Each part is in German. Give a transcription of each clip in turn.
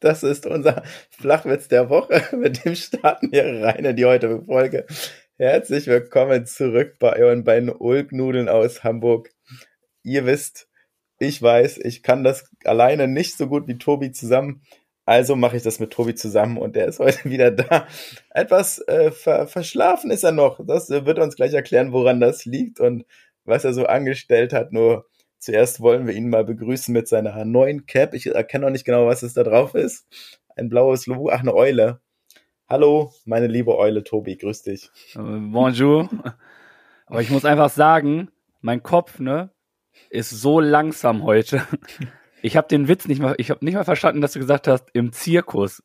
Das ist unser Flachwitz der Woche. Mit dem starten wir rein in die heutige Folge. Herzlich willkommen zurück bei euren beiden Ulknudeln aus Hamburg. Ihr wisst, ich weiß, ich kann das alleine nicht so gut wie Tobi zusammen. Also mache ich das mit Tobi zusammen und der ist heute wieder da. Etwas äh, ver verschlafen ist er noch. Das äh, wird uns gleich erklären, woran das liegt und was er so angestellt hat. Nur Zuerst wollen wir ihn mal begrüßen mit seiner neuen Cap. Ich erkenne noch nicht genau, was es da drauf ist. Ein blaues Logo. Ach, eine Eule. Hallo, meine liebe Eule Tobi, grüß dich. Äh, bonjour. Aber ich muss einfach sagen, mein Kopf, ne, ist so langsam heute. Ich habe den Witz nicht mal, ich habe nicht mal verstanden, dass du gesagt hast, im Zirkus.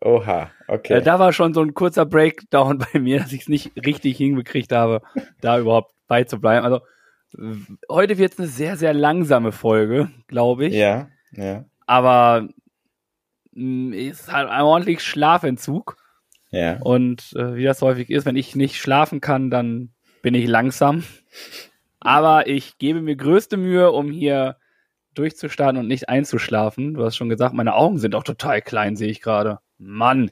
Oha, okay. Äh, da war schon so ein kurzer Breakdown bei mir, dass ich es nicht richtig hingekriegt habe, da überhaupt beizubleiben. Also Heute wird es eine sehr, sehr langsame Folge, glaube ich. Ja, ja. Aber mh, mm, ist halt ein ordentlich Schlafentzug. Ja. Und äh, wie das häufig ist, wenn ich nicht schlafen kann, dann bin ich langsam. Aber ich gebe mir größte Mühe, um hier durchzustarten und nicht einzuschlafen. Du hast schon gesagt, meine Augen sind auch total klein, sehe ich gerade. Mann.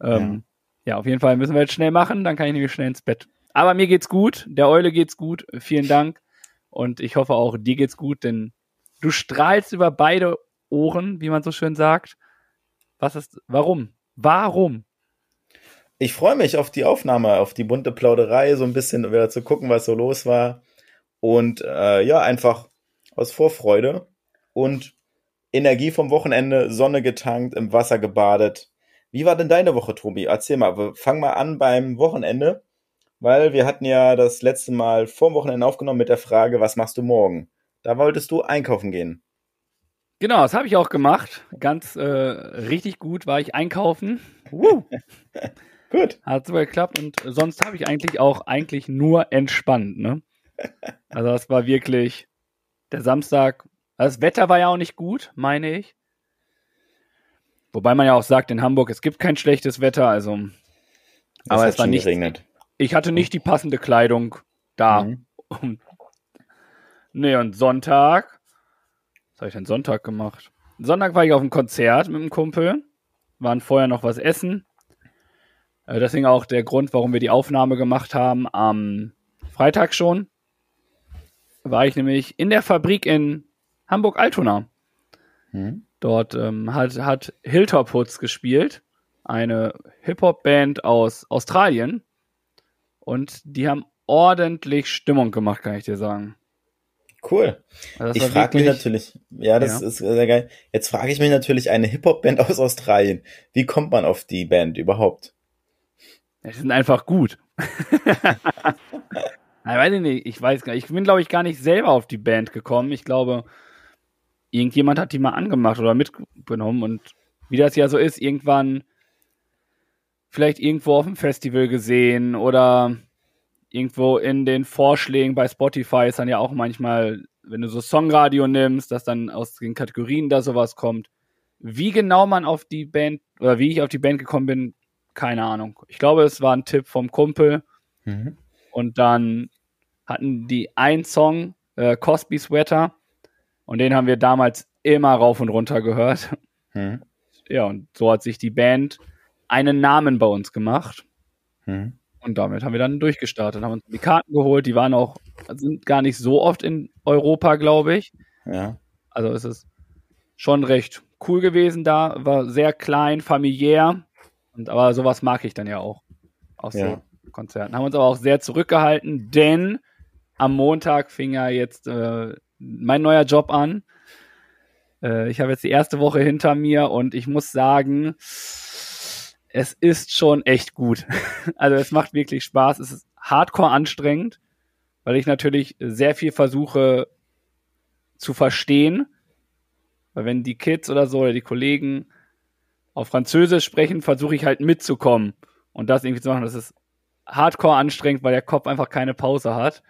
Ähm, ja. ja, auf jeden Fall müssen wir jetzt schnell machen, dann kann ich nämlich schnell ins Bett. Aber mir geht's gut, der Eule geht's gut. Vielen Dank. Und ich hoffe auch, dir geht's gut, denn du strahlst über beide Ohren, wie man so schön sagt. Was ist, warum? Warum? Ich freue mich auf die Aufnahme, auf die bunte Plauderei, so ein bisschen wieder zu gucken, was so los war. Und äh, ja, einfach aus Vorfreude und Energie vom Wochenende, Sonne getankt, im Wasser gebadet. Wie war denn deine Woche, Tobi? Erzähl mal, fang mal an beim Wochenende weil wir hatten ja das letzte Mal vor dem Wochenende aufgenommen mit der Frage, was machst du morgen? Da wolltest du einkaufen gehen. Genau, das habe ich auch gemacht. Ganz äh, richtig gut war ich einkaufen. gut. Hat super geklappt und sonst habe ich eigentlich auch eigentlich nur entspannt. Ne? Also das war wirklich der Samstag. Das Wetter war ja auch nicht gut, meine ich. Wobei man ja auch sagt, in Hamburg, es gibt kein schlechtes Wetter, also. Es aber es war nicht, geregnet. Ich hatte nicht die passende Kleidung da. Mhm. nee, und Sonntag. Was habe ich denn Sonntag gemacht? Sonntag war ich auf einem Konzert mit einem Kumpel. Waren vorher noch was essen. Äh, deswegen auch der Grund, warum wir die Aufnahme gemacht haben am Freitag schon. War ich nämlich in der Fabrik in Hamburg-Altona. Mhm. Dort ähm, hat, hat Hilltop Hoods gespielt. Eine Hip-Hop-Band aus Australien. Und die haben ordentlich Stimmung gemacht, kann ich dir sagen. Cool. Also ich frage mich natürlich, ja, das ja. ist sehr geil. Jetzt frage ich mich natürlich eine Hip-Hop-Band aus Australien. Wie kommt man auf die Band überhaupt? Die sind einfach gut. Nein, weiß ich nicht. Ich weiß gar nicht. Ich bin, glaube ich, gar nicht selber auf die Band gekommen. Ich glaube, irgendjemand hat die mal angemacht oder mitgenommen und wie das ja so ist, irgendwann vielleicht irgendwo auf dem Festival gesehen oder irgendwo in den Vorschlägen bei Spotify ist dann ja auch manchmal, wenn du so Songradio nimmst, dass dann aus den Kategorien da sowas kommt. Wie genau man auf die Band oder wie ich auf die Band gekommen bin, keine Ahnung. Ich glaube, es war ein Tipp vom Kumpel. Mhm. Und dann hatten die einen Song, äh, Cosby Sweater, und den haben wir damals immer rauf und runter gehört. Mhm. Ja, und so hat sich die Band einen Namen bei uns gemacht. Hm. Und damit haben wir dann durchgestartet, haben uns die Karten geholt. Die waren auch, sind gar nicht so oft in Europa, glaube ich. Ja. Also es ist schon recht cool gewesen da, war sehr klein, familiär. Und, aber sowas mag ich dann ja auch aus ja. so Konzerten. Haben uns aber auch sehr zurückgehalten, denn am Montag fing ja jetzt äh, mein neuer Job an. Äh, ich habe jetzt die erste Woche hinter mir und ich muss sagen, es ist schon echt gut. Also es macht wirklich Spaß. Es ist hardcore anstrengend, weil ich natürlich sehr viel versuche zu verstehen. Weil wenn die Kids oder so oder die Kollegen auf Französisch sprechen, versuche ich halt mitzukommen und das irgendwie zu machen. Das ist hardcore anstrengend, weil der Kopf einfach keine Pause hat.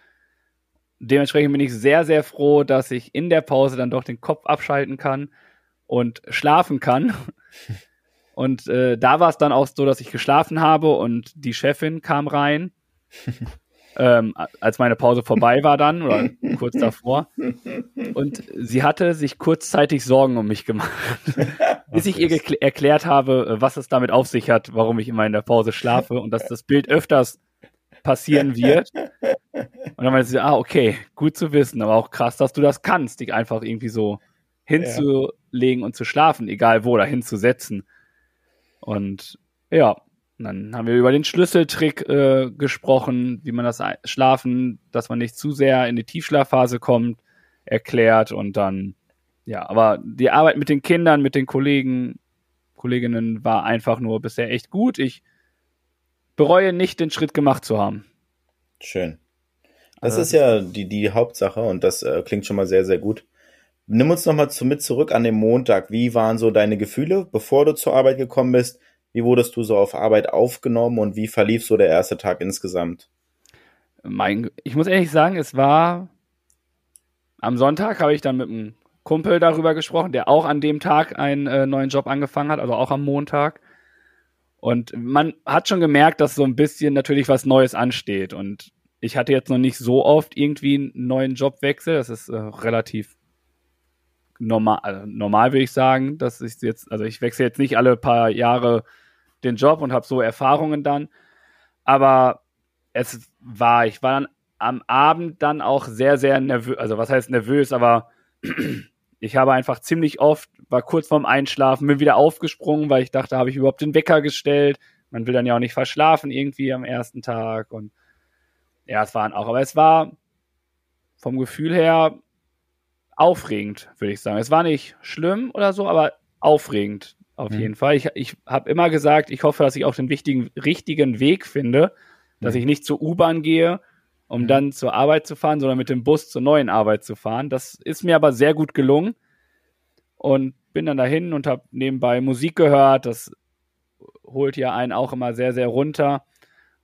Dementsprechend bin ich sehr, sehr froh, dass ich in der Pause dann doch den Kopf abschalten kann und schlafen kann. Und äh, da war es dann auch so, dass ich geschlafen habe und die Chefin kam rein, ähm, als meine Pause vorbei war dann oder kurz davor. Und sie hatte sich kurzzeitig Sorgen um mich gemacht, bis ich ihr erklärt habe, was es damit auf sich hat, warum ich immer in der Pause schlafe und dass das Bild öfters passieren wird. Und dann meinte sie, ah, okay, gut zu wissen, aber auch krass, dass du das kannst, dich einfach irgendwie so hinzulegen ja. und zu schlafen, egal wo, da hinzusetzen. Und ja, dann haben wir über den Schlüsseltrick äh, gesprochen, wie man das Schlafen, dass man nicht zu sehr in die Tiefschlafphase kommt, erklärt und dann, ja, aber die Arbeit mit den Kindern, mit den Kollegen, Kolleginnen war einfach nur bisher echt gut. Ich bereue nicht, den Schritt gemacht zu haben. Schön. Das also, ist ja die, die Hauptsache und das äh, klingt schon mal sehr, sehr gut. Nimm uns nochmal zu, mit zurück an den Montag. Wie waren so deine Gefühle, bevor du zur Arbeit gekommen bist? Wie wurdest du so auf Arbeit aufgenommen und wie verlief so der erste Tag insgesamt? Mein, ich muss ehrlich sagen, es war am Sonntag habe ich dann mit einem Kumpel darüber gesprochen, der auch an dem Tag einen äh, neuen Job angefangen hat, also auch am Montag. Und man hat schon gemerkt, dass so ein bisschen natürlich was Neues ansteht. Und ich hatte jetzt noch nicht so oft irgendwie einen neuen Jobwechsel. Das ist äh, relativ normal, also normal würde ich sagen, dass ich jetzt, also ich wechsle jetzt nicht alle paar Jahre den Job und habe so Erfahrungen dann. Aber es war, ich war dann am Abend dann auch sehr, sehr nervös, also was heißt nervös, aber ich habe einfach ziemlich oft, war kurz vorm Einschlafen, bin wieder aufgesprungen, weil ich dachte, habe ich überhaupt den Wecker gestellt? Man will dann ja auch nicht verschlafen irgendwie am ersten Tag und ja, es waren auch, aber es war vom Gefühl her aufregend, würde ich sagen. Es war nicht schlimm oder so, aber aufregend auf mhm. jeden Fall. Ich, ich habe immer gesagt, ich hoffe, dass ich auch den wichtigen, richtigen Weg finde, dass mhm. ich nicht zur U-Bahn gehe, um mhm. dann zur Arbeit zu fahren, sondern mit dem Bus zur neuen Arbeit zu fahren. Das ist mir aber sehr gut gelungen und bin dann dahin und habe nebenbei Musik gehört. Das holt ja einen auch immer sehr, sehr runter.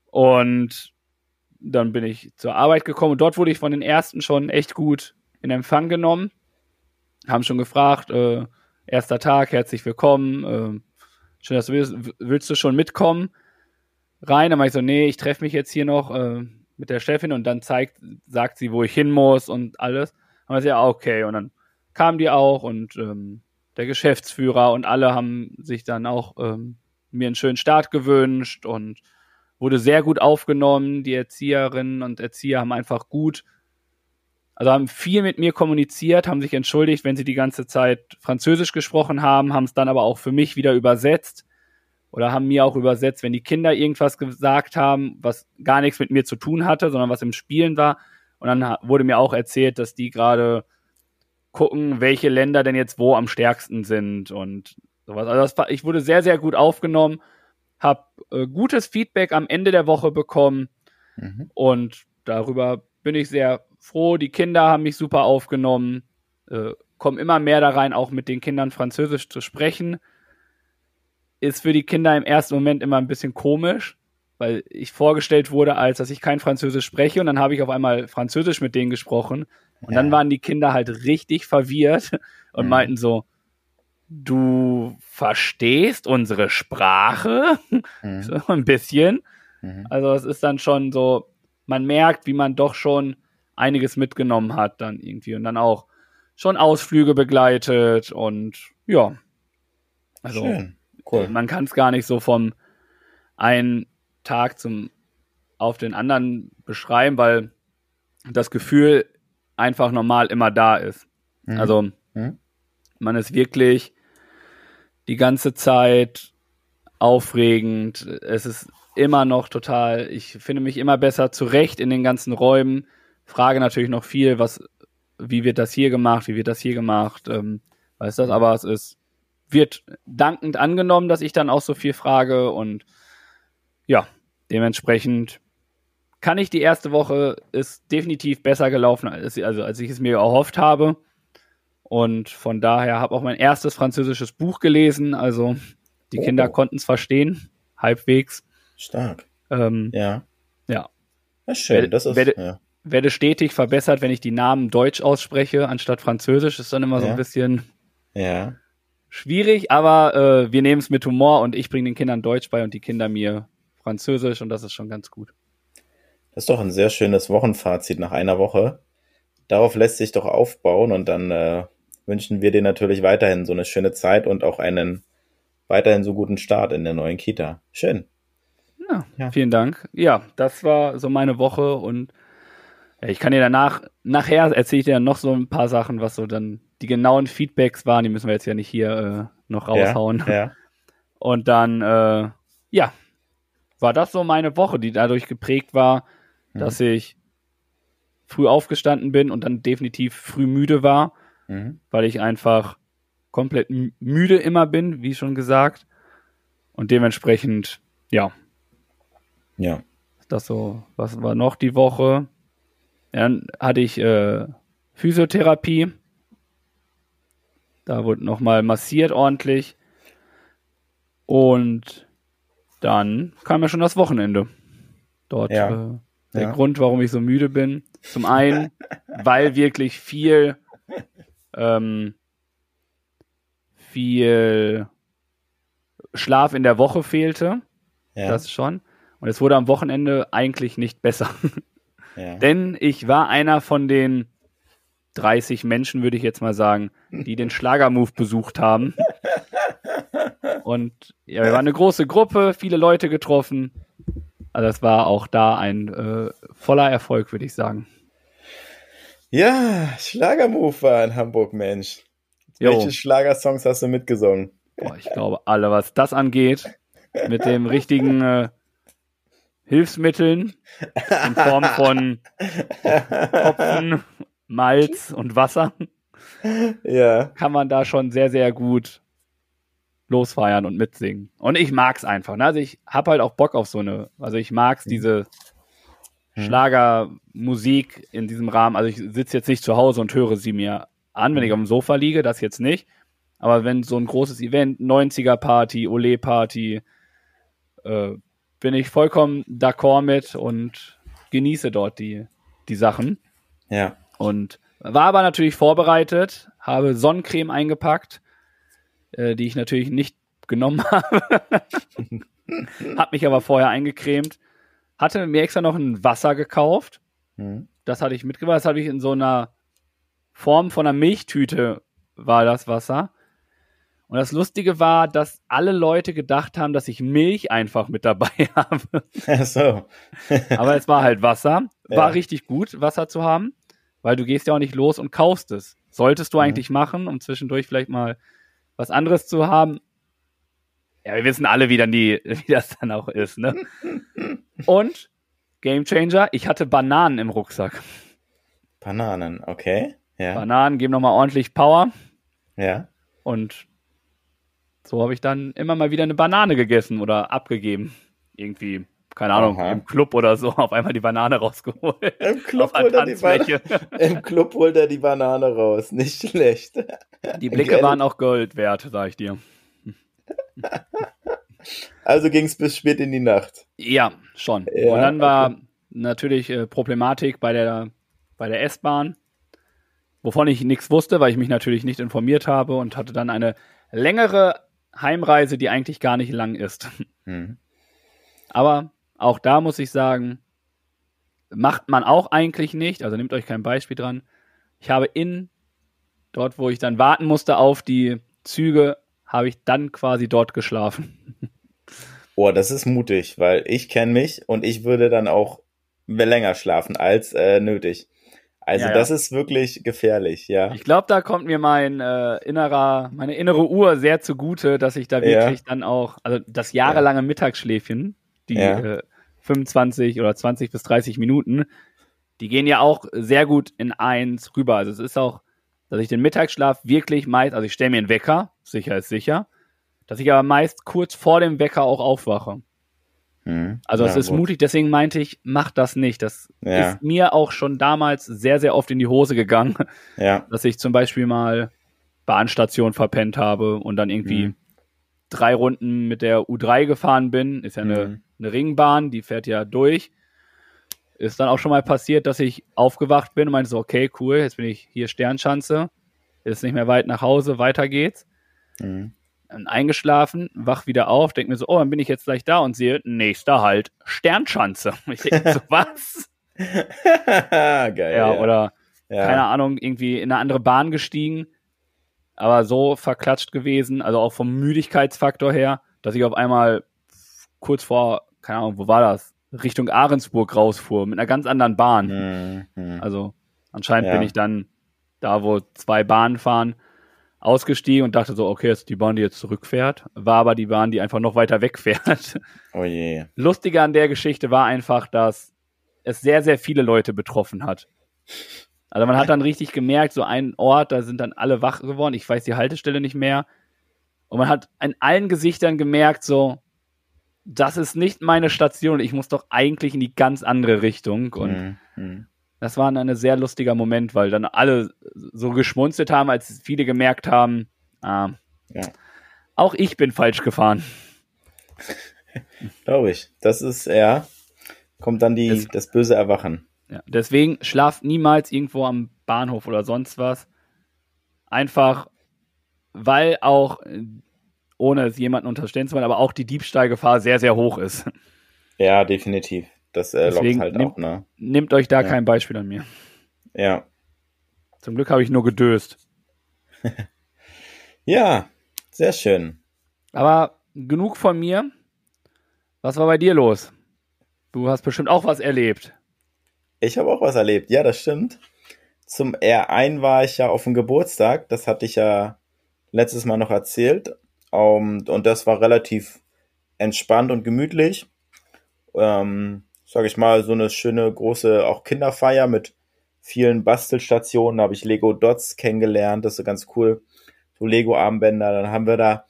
Und dann bin ich zur Arbeit gekommen und dort wurde ich von den ersten schon echt gut in Empfang genommen, haben schon gefragt, äh, erster Tag, herzlich willkommen, äh, schön, dass du willst, willst du schon mitkommen? Rein, dann war ich so, nee, ich treffe mich jetzt hier noch äh, mit der Chefin und dann zeigt, sagt sie, wo ich hin muss und alles. Dann war ich ja, okay, und dann kamen die auch und ähm, der Geschäftsführer und alle haben sich dann auch ähm, mir einen schönen Start gewünscht und wurde sehr gut aufgenommen. Die Erzieherinnen und Erzieher haben einfach gut also haben viel mit mir kommuniziert, haben sich entschuldigt, wenn sie die ganze Zeit Französisch gesprochen haben, haben es dann aber auch für mich wieder übersetzt oder haben mir auch übersetzt, wenn die Kinder irgendwas gesagt haben, was gar nichts mit mir zu tun hatte, sondern was im Spielen war. Und dann wurde mir auch erzählt, dass die gerade gucken, welche Länder denn jetzt wo am stärksten sind und sowas. Also das, ich wurde sehr, sehr gut aufgenommen, habe äh, gutes Feedback am Ende der Woche bekommen mhm. und darüber bin ich sehr froh. Die Kinder haben mich super aufgenommen, äh, kommen immer mehr da rein, auch mit den Kindern Französisch zu sprechen. Ist für die Kinder im ersten Moment immer ein bisschen komisch, weil ich vorgestellt wurde, als dass ich kein Französisch spreche und dann habe ich auf einmal Französisch mit denen gesprochen und ja. dann waren die Kinder halt richtig verwirrt und mhm. meinten so, du verstehst unsere Sprache? Mhm. so ein bisschen. Mhm. Also es ist dann schon so, man merkt, wie man doch schon einiges mitgenommen hat dann irgendwie und dann auch schon Ausflüge begleitet und ja. Also Schön. Cool. man kann es gar nicht so vom einen Tag zum auf den anderen beschreiben, weil das Gefühl einfach normal immer da ist. Mhm. Also mhm. man ist wirklich die ganze Zeit aufregend. Es ist immer noch total, ich finde mich immer besser zurecht in den ganzen Räumen frage natürlich noch viel, was, wie wird das hier gemacht, wie wird das hier gemacht, ähm, weiß das, aber es ist, wird dankend angenommen, dass ich dann auch so viel frage und ja, dementsprechend kann ich die erste Woche ist definitiv besser gelaufen, als, also als ich es mir erhofft habe. Und von daher habe auch mein erstes französisches Buch gelesen. Also Die Oh. Kinder konnten es verstehen, halbwegs. Stark. Ähm, Ja. Ja. Ja, schön. Das ist, werde- ja. Werde stetig verbessert, wenn ich die Namen deutsch ausspreche, anstatt französisch. Ist dann immer so Ja. ein bisschen ja. schwierig, aber äh, wir nehmen es mit Humor und ich bringe den Kindern Deutsch bei und die Kinder mir Französisch und das ist schon ganz gut. Das ist doch ein sehr schönes Wochenfazit nach einer Woche. Darauf lässt sich doch aufbauen und dann äh, wünschen wir dir natürlich weiterhin so eine schöne Zeit und auch einen weiterhin so guten Start in der neuen Kita. Schön. Ja, Ja. vielen Dank. Ja, das war so meine Woche und ich kann dir danach, nachher erzähle ich dir noch so ein paar Sachen, was so dann die genauen Feedbacks waren. Die müssen wir jetzt ja nicht hier äh, noch raushauen. Ja, ja. Und dann, äh, ja, war das so meine Woche, die dadurch geprägt war, dass ich früh aufgestanden bin und dann definitiv früh müde war, Mhm. weil ich einfach komplett müde immer bin, wie schon gesagt. Und dementsprechend, ja, ja. das so, was war noch die Woche? Dann hatte ich äh, Physiotherapie. Da wurde nochmal massiert ordentlich. Und dann kam ja schon das Wochenende. Dort Ja. äh, der Ja. Grund, warum ich so müde bin. Zum einen, weil wirklich viel, ähm, viel Schlaf in der Woche fehlte. Ja. Das schon. Und es wurde am Wochenende eigentlich nicht besser. ja. Denn ich war einer von den 30 Menschen, würde ich jetzt mal sagen, die den Schlagermove besucht haben. Und ja, wir waren eine große Gruppe, viele Leute getroffen. Also es war auch da ein äh, voller Erfolg, würde ich sagen. ja, Schlagermove war in Hamburg, Mensch. Jo. Welche Schlagersongs hast du mitgesungen? Boah, ich glaube, alle, was das angeht, mit dem richtigen äh, Hilfsmitteln in Form von Hopfen, Malz und Wasser, Ja. kann man da schon sehr, sehr gut losfeiern und mitsingen. Und ich mag's einfach. Ne? Also ich hab halt auch Bock auf so eine, also ich mag's diese Schlagermusik in diesem Rahmen. Also ich sitze jetzt nicht zu Hause und höre sie mir an, wenn ich auf dem Sofa liege, das jetzt nicht. Aber wenn so ein großes Event, 90er-Party, Ole-Party, äh, bin ich vollkommen d'accord mit und genieße dort die, die Sachen. Ja. Und war aber natürlich vorbereitet, habe Sonnencreme eingepackt, äh, die ich natürlich nicht genommen habe. hab mich aber vorher eingecremt. Hatte mir extra noch ein Wasser gekauft. Mhm. Das hatte ich mitgebracht. Das habe ich in so einer Form von einer Milchtüte war das Wasser. Und das Lustige war, dass alle Leute gedacht haben, dass ich Milch einfach mit dabei habe. Ach so. Aber es war halt Wasser. War Ja. richtig gut, Wasser zu haben, weil du gehst ja auch nicht los und kaufst es. Solltest du Mhm. eigentlich machen, um zwischendurch vielleicht mal was anderes zu haben. Ja, wir wissen alle, wie dann die, wie das dann auch ist, ne? Und Game Changer, ich hatte Bananen im Rucksack. Bananen, okay. Ja. Bananen geben nochmal ordentlich Power ja. und so habe ich dann immer mal wieder eine Banane gegessen oder abgegeben. Irgendwie, keine Ahnung, Aha. im Club oder so, auf einmal die Banane rausgeholt. Im Club, holt er die. Im Club holt er die Banane raus. Nicht schlecht. Die Blicke Gell? waren auch Gold wert, sag ich dir. Also ging es bis spät in die Nacht. Ja, schon. Ja, und dann war natürlich äh, Problematik bei der, bei der S-Bahn, wovon ich nichts wusste, weil ich mich natürlich nicht informiert habe und hatte dann eine längere Heimreise, die eigentlich gar nicht lang ist. Mhm. Aber auch da muss ich sagen, macht man auch eigentlich nicht, also nehmt euch kein Beispiel dran. Ich habe in, dort wo ich dann warten musste auf die Züge, habe ich dann quasi dort geschlafen. Oh, das ist mutig, weil ich kenne mich und ich würde dann auch länger schlafen als äh, nötig. Also Ja, ja. das ist wirklich gefährlich, ja. Ich glaube, da kommt mir mein äh, innerer, meine innere Uhr sehr zugute, dass ich da Ja. wirklich dann auch, also das jahrelange Mittagsschläfchen, die Ja. äh, 25 oder 20 bis 30 Minuten, die gehen ja auch sehr gut in eins rüber. Also es ist auch, dass ich den Mittagsschlaf wirklich meist, also ich stelle mir einen Wecker, sicher ist sicher, dass ich aber meist kurz vor dem Wecker auch aufwache. Mhm. Also es Ja, ist gut. mutig, deswegen meinte ich, mach das nicht. Das Ja. ist mir auch schon damals sehr, sehr oft in die Hose gegangen Ja, dass ich zum Beispiel mal Bahnstation verpennt habe und dann irgendwie Mhm. drei Runden mit der U3 gefahren bin. Ist ja eine, Mhm. eine Ringbahn, die fährt ja durch. Ist dann auch schon mal passiert, dass ich aufgewacht bin und meinte so, okay, cool, jetzt bin ich hier Sternschanze. Ist nicht mehr weit nach Hause, weiter geht's. Mhm. Eingeschlafen, wach wieder auf, denke mir so, oh, dann bin ich jetzt gleich da und sehe, nächster halt, Sternschanze. Ich denke so, was? Geil. Ja, oder ja. keine Ahnung, irgendwie in eine andere Bahn gestiegen, aber so verklatscht gewesen, also auch vom Müdigkeitsfaktor her, dass ich auf einmal kurz vor, keine Ahnung, wo war das? Richtung Ahrensburg rausfuhr, mit einer ganz anderen Bahn. Mhm. Also anscheinend Ja. bin ich dann da, wo zwei Bahnen fahren, ausgestiegen und dachte so, okay, ist die Bahn, die jetzt zurückfährt. War aber die Bahn, die einfach noch weiter wegfährt. Oh je. Lustige an der Geschichte war einfach, dass es sehr, sehr viele Leute betroffen hat. Also man hat dann richtig gemerkt, so ein Ort, da sind dann alle wach geworden. Ich weiß die Haltestelle nicht mehr. Und man hat in allen Gesichtern gemerkt, so, das ist nicht meine Station. Ich muss doch eigentlich in die ganz andere Richtung. Und Mhm. Das war dann ein sehr lustiger Moment, weil dann alle so geschmunzelt haben, als viele gemerkt haben, ah, Ja. auch ich bin falsch gefahren. Glaube ich. Das ist, ja, kommt dann die, Das- das böse Erwachen. Ja, deswegen schlaft niemals irgendwo am Bahnhof oder sonst was. Einfach, weil auch, ohne es jemanden unterstellen zu wollen, aber auch die Diebstahlgefahr sehr, sehr hoch ist. Ja, definitiv. Das äh, lockt Deswegen halt nimmt- auch, ne? Nehmt euch da Ja. kein Beispiel an mir. Ja. Zum Glück habe ich nur gedöst. Ja, sehr schön. Aber genug von mir. Was war bei dir los? Du hast bestimmt auch was erlebt. Ich habe auch was erlebt. Ja, das stimmt. Zum R1 war ich ja auf dem Geburtstag. Das hatte ich ja letztes Mal noch erzählt. Um, und das war relativ entspannt und gemütlich. Ähm, sag ich mal, so eine schöne große auch Kinderfeier mit vielen Bastelstationen. Da habe ich Lego Dots kennengelernt. Das ist so ganz cool. So Lego-Armbänder. Dann haben wir da,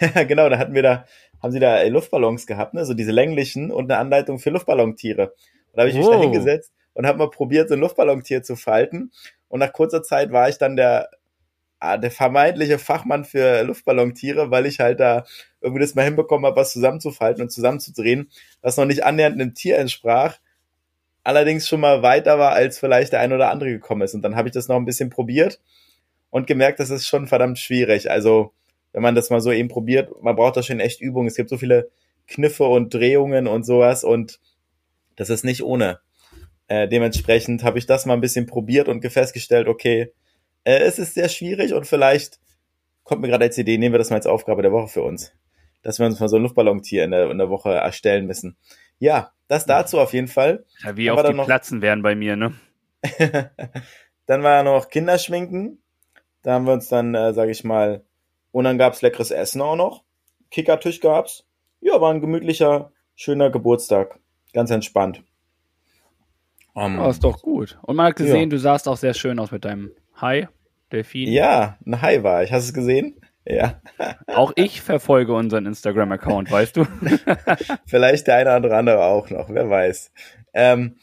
genau, da hatten wir da, haben sie da äh, Luftballons gehabt, ne? So diese länglichen und eine Anleitung für Luftballontiere. Und da habe ich mich da Wow. hingesetzt und habe mal probiert, so ein Luftballontier zu falten. Und nach kurzer Zeit war ich dann der, der vermeintliche Fachmann für Luftballontiere, weil ich halt da irgendwie das mal hinbekommen habe, was zusammenzufalten und zusammenzudrehen, was noch nicht annähernd einem Tier entsprach, allerdings schon mal weiter war, als vielleicht der ein oder andere gekommen ist. Und dann habe ich das noch ein bisschen probiert und gemerkt, das ist schon verdammt schwierig. Also, wenn man das mal so eben probiert, man braucht da schon echt Übung. Es gibt so viele Kniffe und Drehungen und sowas und das ist nicht ohne. Äh, dementsprechend habe ich das mal ein bisschen probiert und festgestellt, okay, äh, es ist sehr schwierig und vielleicht kommt mir gerade als Idee, nehmen wir das mal als Aufgabe der Woche für uns. Dass wir uns mal so ein Luftballontier in der, in der Woche erstellen müssen. Ja, das dazu auf jeden Fall. Ja, wie Aber auf die dann noch- Platzen wären bei mir, ne? dann war noch Kinderschminken. Da haben wir uns dann, äh, sage ich mal, und dann gab's leckeres Essen auch noch. Kickertisch gab's. Ja, war ein gemütlicher, schöner Geburtstag. Ganz entspannt. Um, Oh, ist doch gut. Und man hat gesehen, du sahst auch sehr schön aus mit deinem Hai, Delfin. ja, ein Hai war ich. Hast du es gesehen? Ja. Auch ich verfolge unseren Instagram-Account, weißt du? Vielleicht der eine oder andere auch noch, wer weiß. Ähm,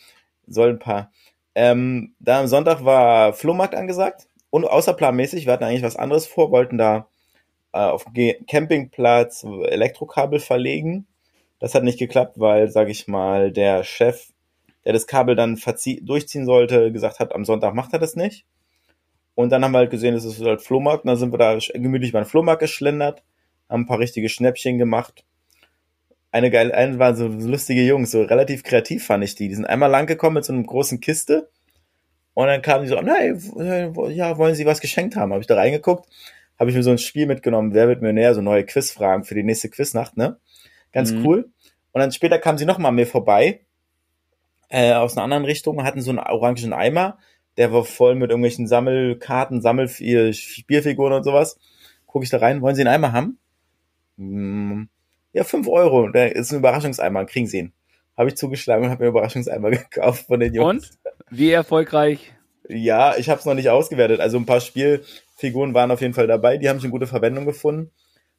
soll ein paar. Ähm, da am Sonntag war Flohmarkt angesagt und außerplanmäßig, wir hatten eigentlich was anderes vor, wollten da äh, auf dem Ge- Campingplatz Elektrokabel verlegen. Das hat nicht geklappt, weil, sag ich mal, der Chef, der das Kabel dann durchziehen sollte, gesagt hat, am Sonntag macht er das nicht. Und dann haben wir halt gesehen, es ist halt Flohmarkt, und dann sind wir da gemütlich beim Flohmarkt geschlendert, haben ein paar richtige Schnäppchen gemacht eine geile, eine waren so lustige Jungs, so relativ kreativ fand ich die. Die sind einmal lang gekommen mit so einer großen Kiste und dann kamen die so, nein, ja, wollen Sie was geschenkt haben? Habe ich da reingeguckt, habe ich mir so ein Spiel mitgenommen, wer wird Millionär, so neue Quizfragen für die nächste Quiznacht, ne? Ganz Mhm. cool. Und dann später kamen sie nochmal an mir vorbei, äh, aus einer anderen Richtung, hatten so einen orangen Eimer, der war voll mit irgendwelchen Sammelkarten, Sammel Spielfiguren und sowas. Gucke ich da rein, wollen Sie einen Eimer haben? Hm, ja, fünf Euro. Da ist ein Überraschungseimer, kriegen Sie ihn. Habe ich zugeschlagen und habe mir einen Überraschungseimer gekauft von den Jungs. Und? Wie erfolgreich? Ja, ich habe es noch nicht ausgewertet. Also ein paar Spielfiguren waren auf jeden Fall dabei. Die haben schon gute Verwendung gefunden.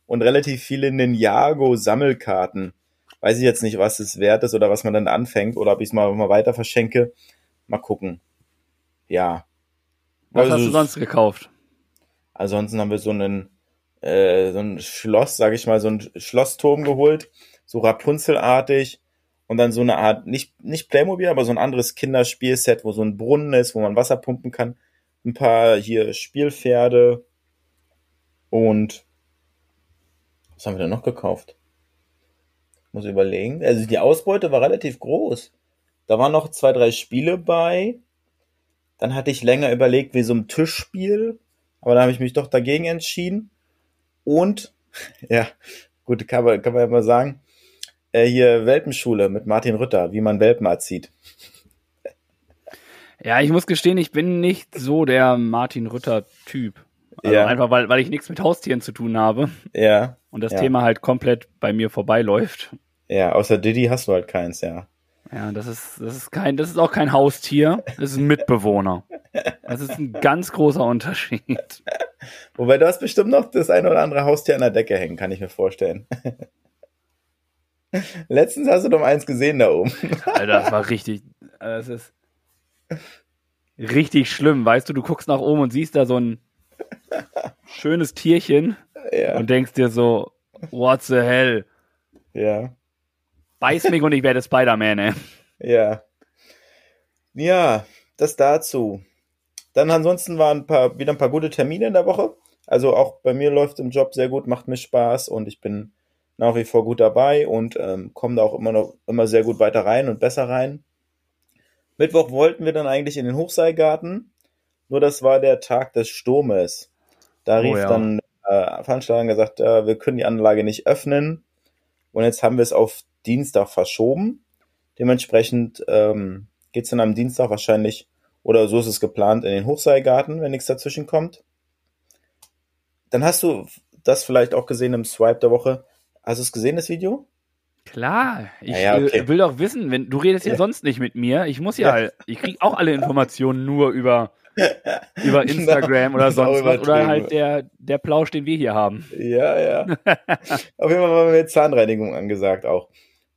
Und relativ viele Ninjago-Sammelkarten. Weiß ich jetzt nicht, was es wert ist oder was man dann anfängt oder ob ich es mal, mal weiter verschenke. Mal gucken. Ja. Was Also hast du sonst gekauft? Ansonsten haben wir so einen äh, so ein Schloss, sage ich mal, so ein Schlossturm geholt, so Rapunzelartig und dann so eine Art, nicht, nicht Playmobil, aber so ein anderes Kinderspielset, wo so ein Brunnen ist, wo man Wasser pumpen kann. Ein paar hier Spielpferde und was haben wir denn noch gekauft? Muss überlegen. Also die Ausbeute war relativ groß. Da waren noch zwei, drei Spiele bei. Dann hatte ich länger überlegt, wie so ein Tischspiel. Aber da habe ich mich doch dagegen entschieden. Und, ja, gut, kann man, kann man ja mal sagen, äh, hier Welpenschule mit Martin Rütter, wie man Welpen erzieht. Ja, ich muss gestehen, ich bin nicht so der Martin Rütter-Typ. Also Ja. Einfach weil, weil ich nichts mit Haustieren zu tun habe Ja, und das Ja. Thema halt komplett bei mir vorbeiläuft. ja, außer Diddy hast du halt keins, ja. Ja, das ist, das ist kein, das ist auch kein Haustier, das ist ein Mitbewohner. Das ist ein ganz großer Unterschied. Wobei du hast bestimmt noch das ein oder andere Haustier an der Decke hängen, kann ich mir vorstellen. Letztens hast du doch eins gesehen da oben. Alter, das war richtig, das ist richtig schlimm. Weißt du, du guckst nach oben und siehst da so ein schönes Tierchen ja, und denkst dir so, what the hell? ja, Beiß mich und ich werde Spider-Man, ey. ja. Ja, das dazu. Dann ansonsten waren ein paar, wieder ein paar gute Termine in der Woche. Also auch bei mir läuft im Job sehr gut, macht mir Spaß und ich bin nach wie vor gut dabei und ähm, komme da auch immer noch immer sehr gut weiter rein und besser rein. Mittwoch wollten wir dann eigentlich in den Hochseilgarten, nur das war der Tag des Sturmes. Da Oh rief ja. dann äh, Veranstalter und gesagt, äh, wir können die Anlage nicht öffnen und jetzt haben wir es auf Dienstag verschoben. Dementsprechend ähm, geht es dann am Dienstag wahrscheinlich, oder so ist es geplant, in den Hochseilgarten, wenn nichts dazwischen kommt. Dann hast du das vielleicht auch gesehen im Swipe der Woche. Hast du es gesehen, das Video? Klar, ich Ja, ja, okay. äh, will doch wissen, wenn du redest ja, Ja. sonst nicht mit mir. Ich muss ja, ich krieg auch alle Informationen nur über über Instagram oder ist auch sonst was oder halt der der Plausch, den wir hier haben. Ja, ja. Auf jeden Fall war mir Zahnreinigung angesagt auch.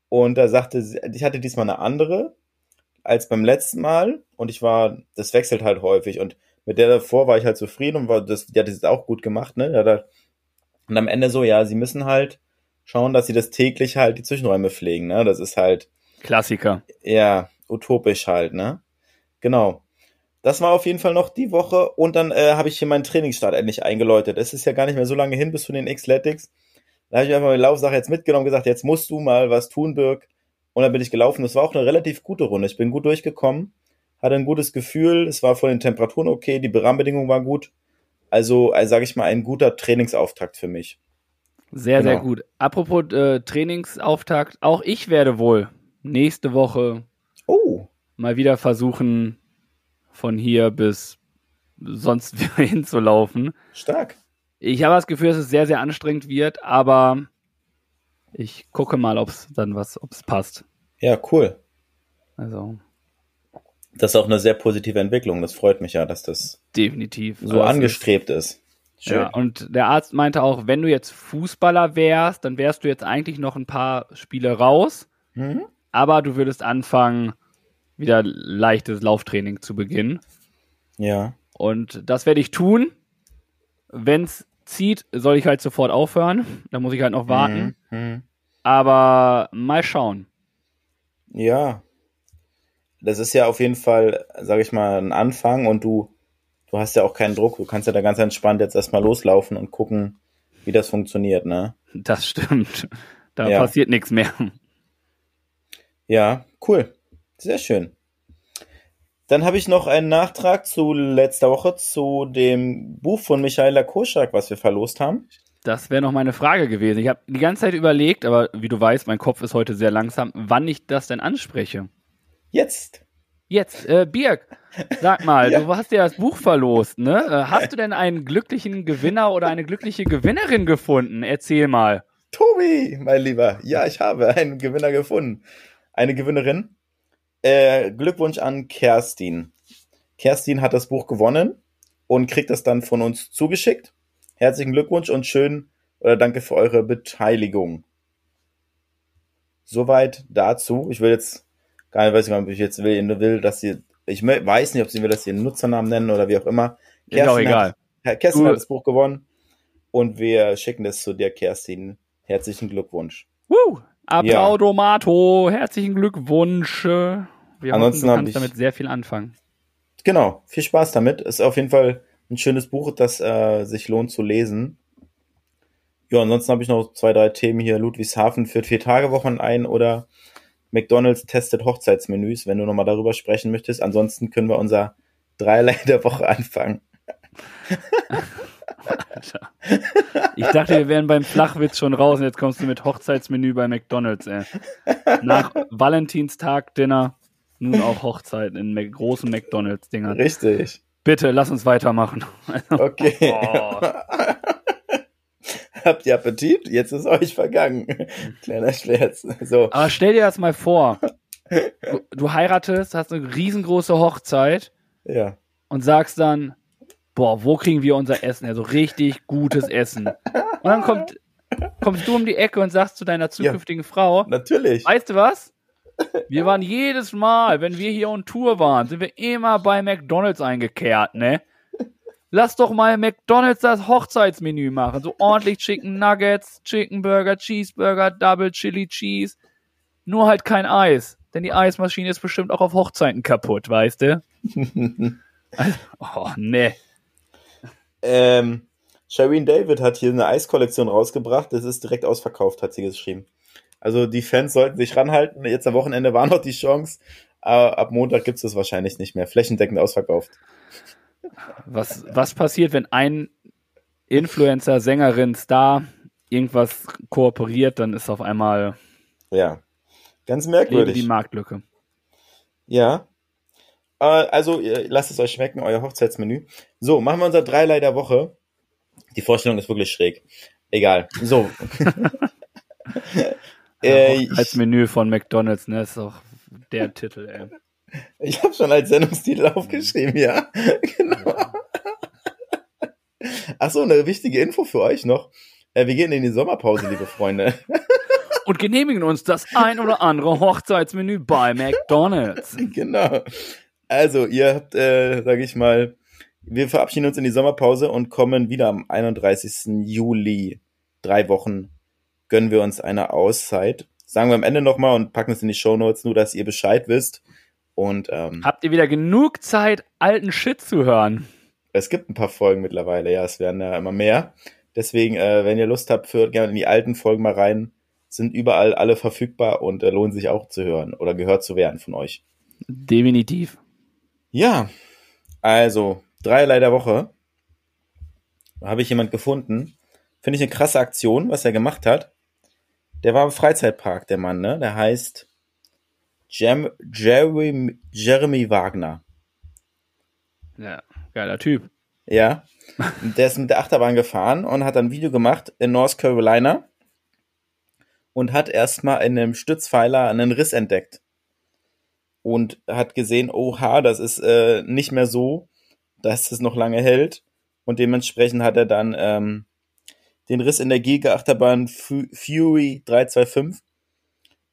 Und da sagte sie, ich hatte diesmal eine andere als beim letzten Mal und ich war, das wechselt halt häufig und mit der davor war ich halt zufrieden und war, das, die hat das auch gut gemacht, ne? Halt- Und am Ende so, ja, sie müssen halt schauen, dass sie das täglich halt die Zwischenräume pflegen, ne? Das ist halt, Klassiker. ja, utopisch halt, ne? Genau. Das war auf jeden Fall noch die Woche und dann äh, habe ich hier meinen Trainingsstart endlich eingeläutet. Es ist ja gar nicht mehr so lange hin bis zu den Xletics. Da habe ich einfach meine Laufsache jetzt mitgenommen und gesagt, jetzt musst du mal was tun, Birg. Und dann bin ich gelaufen. Das war auch eine relativ gute Runde. Ich bin gut durchgekommen, hatte ein gutes Gefühl. Es war von den Temperaturen okay, die Rahmenbedingungen waren gut. Also, also sage ich mal, ein guter Trainingsauftakt für mich. Sehr, sehr Genau. gut. Apropos äh, Trainingsauftakt, auch ich werde wohl nächste Woche Oh, mal wieder versuchen, von hier bis sonst hinzulaufen. stark. Ich habe das Gefühl, dass es sehr, sehr anstrengend wird, aber ich gucke mal, ob es dann was, ob es passt. Ja, cool. Also Das ist auch eine sehr positive Entwicklung. Das freut mich ja, dass das definitiv. so Das angestrebt ist. Ist, Schön. ja, und der Arzt meinte auch, wenn du jetzt Fußballer wärst, dann wärst du jetzt eigentlich noch ein paar Spiele raus, Mhm. aber du würdest anfangen, wieder leichtes Lauftraining zu beginnen. Ja. Und das werde ich tun. Wenn es zieht, soll ich halt sofort aufhören. Da muss ich halt noch warten. Mhm. Aber mal schauen. Ja. Das ist ja auf jeden Fall, sage ich mal, ein Anfang und du, du hast ja auch keinen Druck. Du kannst ja da ganz entspannt jetzt erstmal loslaufen und gucken, wie das funktioniert, ne? Das stimmt. Da Ja. passiert nichts mehr. Ja, cool. Sehr schön. Dann habe ich noch einen Nachtrag zu letzter Woche zu dem Buch von Michaela Koschak, was wir verlost haben. Das wäre noch meine Frage gewesen. Ich habe die ganze Zeit überlegt, aber wie du weißt, mein Kopf ist heute sehr langsam, wann ich das denn anspreche. Jetzt. Jetzt, äh, Birg, sag mal, Ja. du hast ja das Buch verlost, ne? Äh, hast du denn einen glücklichen Gewinner oder eine glückliche Gewinnerin gefunden? Erzähl mal. Tobi, mein Lieber. Ja, ich habe einen Gewinner gefunden. Eine Gewinnerin. Äh, Glückwunsch an Kerstin. Kerstin hat das Buch gewonnen und kriegt das dann von uns zugeschickt. Herzlichen Glückwunsch und schön oder danke für eure Beteiligung. Soweit dazu. Ich will jetzt gar nicht, weiß nicht, ob ich jetzt will, will dass sie, ich weiß nicht, ob sie mir das ihren Nutzernamen nennen oder wie auch immer. Ist auch egal. Hat, Kerstin Du- hat das Buch gewonnen. Und wir schicken das zu dir, Kerstin. Herzlichen Glückwunsch. Woo! Applaudomato, herzlichen Glückwunsch. Wir Ansonsten hoffen, du kannst ich- damit sehr viel anfangen. Genau, viel Spaß damit. Ist auf jeden Fall ein schönes Buch, das äh, sich lohnt zu lesen. Ja, ansonsten habe ich noch zwei, drei Themen hier. Ludwigshafen führt vier Tage Wochen ein oder McDonalds testet Hochzeitsmenüs, wenn du nochmal darüber sprechen möchtest. Ansonsten können wir unser Dreierlei der Woche anfangen. Alter. Ich dachte, wir wären beim Flachwitz schon raus und jetzt kommst du mit Hochzeitsmenü bei McDonalds, ey. Nach Valentinstag-Dinner nun auch Hochzeit in Mac großen McDonalds-Dingern. Richtig. Bitte, lass uns weitermachen. Okay. Oh. Habt ihr Appetit? Jetzt ist euch vergangen. Kleiner Scherz. So. Aber stell dir das mal vor. Du, du heiratest, hast eine riesengroße Hochzeit Ja. und sagst dann, boah, wo kriegen wir unser Essen? Ja, so richtig gutes Essen. Und dann kommt, kommst du um die Ecke und sagst zu deiner zukünftigen Frau, Natürlich. weißt du was? Wir waren jedes Mal, wenn wir hier on Tour waren, sind wir immer bei McDonalds eingekehrt, ne? Lass doch mal McDonalds das Hochzeitsmenü machen. So ordentlich Chicken Nuggets, Chicken Burger, Cheeseburger, Double Chili Cheese. Nur halt kein Eis. Denn die Eismaschine ist bestimmt auch auf Hochzeiten kaputt, weißt du? Also, oh, ne. Ähm, Shireen David hat hier eine Eiskollektion rausgebracht. Das ist direkt ausverkauft, hat sie geschrieben. Also die Fans sollten sich ranhalten. Jetzt am Wochenende war noch die Chance. Aber ab Montag gibt es das wahrscheinlich nicht mehr. Flächendeckend ausverkauft. Was, was passiert, wenn ein Influencer, Sängerin, Star irgendwas kooperiert, dann ist auf einmal Ja. Ganz merkwürdig. die Marktlücke. Ja. Äh, also, lasst es euch schmecken, euer Hochzeitsmenü. So, machen wir unser Dreilei der Woche. Die Vorstellung ist wirklich schräg. Egal. So. äh, als ich Menü von McDonalds, ne, ist auch der Titel, ey. ich habe schon als Sendungstitel aufgeschrieben, ja. genau. Ach so, eine wichtige Info für euch noch. Äh, wir gehen in die Sommerpause, liebe Freunde. Und genehmigen uns das ein oder andere Hochzeitsmenü bei McDonalds. genau. Also, ihr habt, äh, sage ich mal, wir verabschieden uns in die Sommerpause und kommen wieder am 31. Juli. Drei Wochen gönnen wir uns eine Auszeit. Sagen wir am Ende nochmal und packen es in die Shownotes, nur dass ihr Bescheid wisst. Und ähm, Habt ihr wieder genug Zeit, alten Shit zu hören? es gibt ein paar Folgen mittlerweile, ja, es werden ja immer mehr. Deswegen, äh, wenn ihr Lust habt, führt gerne in die alten Folgen mal rein. Sind überall alle verfügbar und äh, lohnen sich auch zu hören oder gehört zu werden von euch. Definitiv. Ja, also dreierlei der Woche. Da habe ich jemand gefunden. Finde ich eine krasse Aktion, was er gemacht hat. Der war im Freizeitpark, der Mann, ne? Der heißt Jem Jeremy, Jeremy Wagner. Ja, geiler Typ. Ja. Der ist mit der Achterbahn gefahren und hat ein Video gemacht in North Carolina und hat erstmal in einem Stützpfeiler einen Riss entdeckt. Und hat gesehen, oha, das ist äh, nicht mehr so, dass es noch lange hält. Und dementsprechend hat er dann ähm, den Riss in der Giga-Achterbahn Fu- Fury 325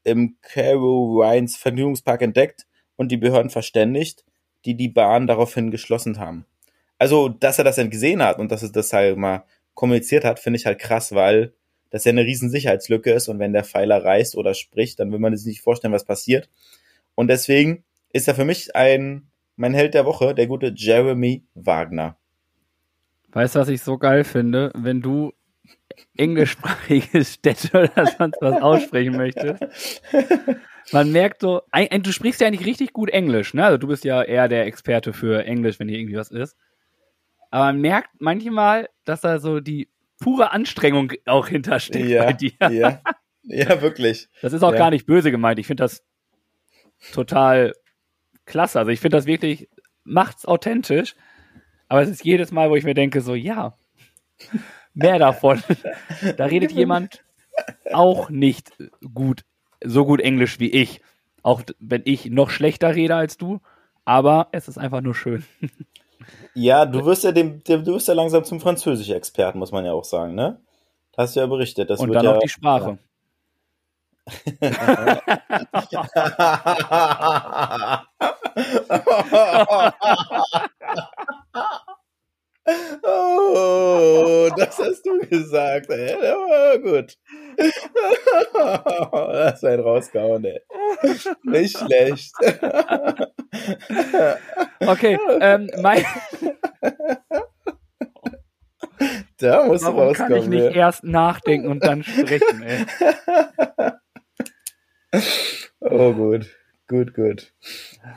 im Carowinds Vergnügungspark entdeckt und die Behörden verständigt, die die Bahn daraufhin geschlossen haben. Also, dass er das dann gesehen hat und dass er das halt mal kommuniziert hat, finde ich halt krass, weil das ja eine riesen Sicherheitslücke ist und wenn der Pfeiler reißt oder spricht, dann will man sich nicht vorstellen, was passiert. Und deswegen ist er für mich ein mein Held der Woche, der gute Jeremy Wagner. Weißt du, was ich so geil finde? Wenn du englischsprachige Städte oder sonst was aussprechen möchtest. Man merkt so, ein, ein, du sprichst ja eigentlich richtig gut Englisch, ne? Also du bist ja eher der Experte für Englisch, wenn hier irgendwie was ist. Aber man merkt manchmal, dass da so die pure Anstrengung auch hintersteckt ja, bei dir. ja, ja, wirklich. Das ist auch Ja. gar nicht böse gemeint. Ich finde das total klasse. Also ich finde das wirklich, macht's authentisch. Aber es ist jedes Mal, wo ich mir denke, so, ja, mehr davon. da redet jemand auch nicht gut, so gut Englisch wie ich. Auch wenn ich noch schlechter rede als du. Aber es ist einfach nur schön. Ja, du wirst ja dem, dem du wirst ja langsam zum Französisch-Experten, muss man ja auch sagen, ne? Hast du ja berichtet. Das Und wird dann ja, noch die Sprache. Oh, das hast du gesagt, ey. Ja, war gut. Das ist ein rausgehauen, ey. Nicht schlecht. Okay, ähm, mein, Da musst du warum kann ich rauskommen. nicht ey. erst nachdenken und dann sprechen, ey? Oh, gut. Gut, gut.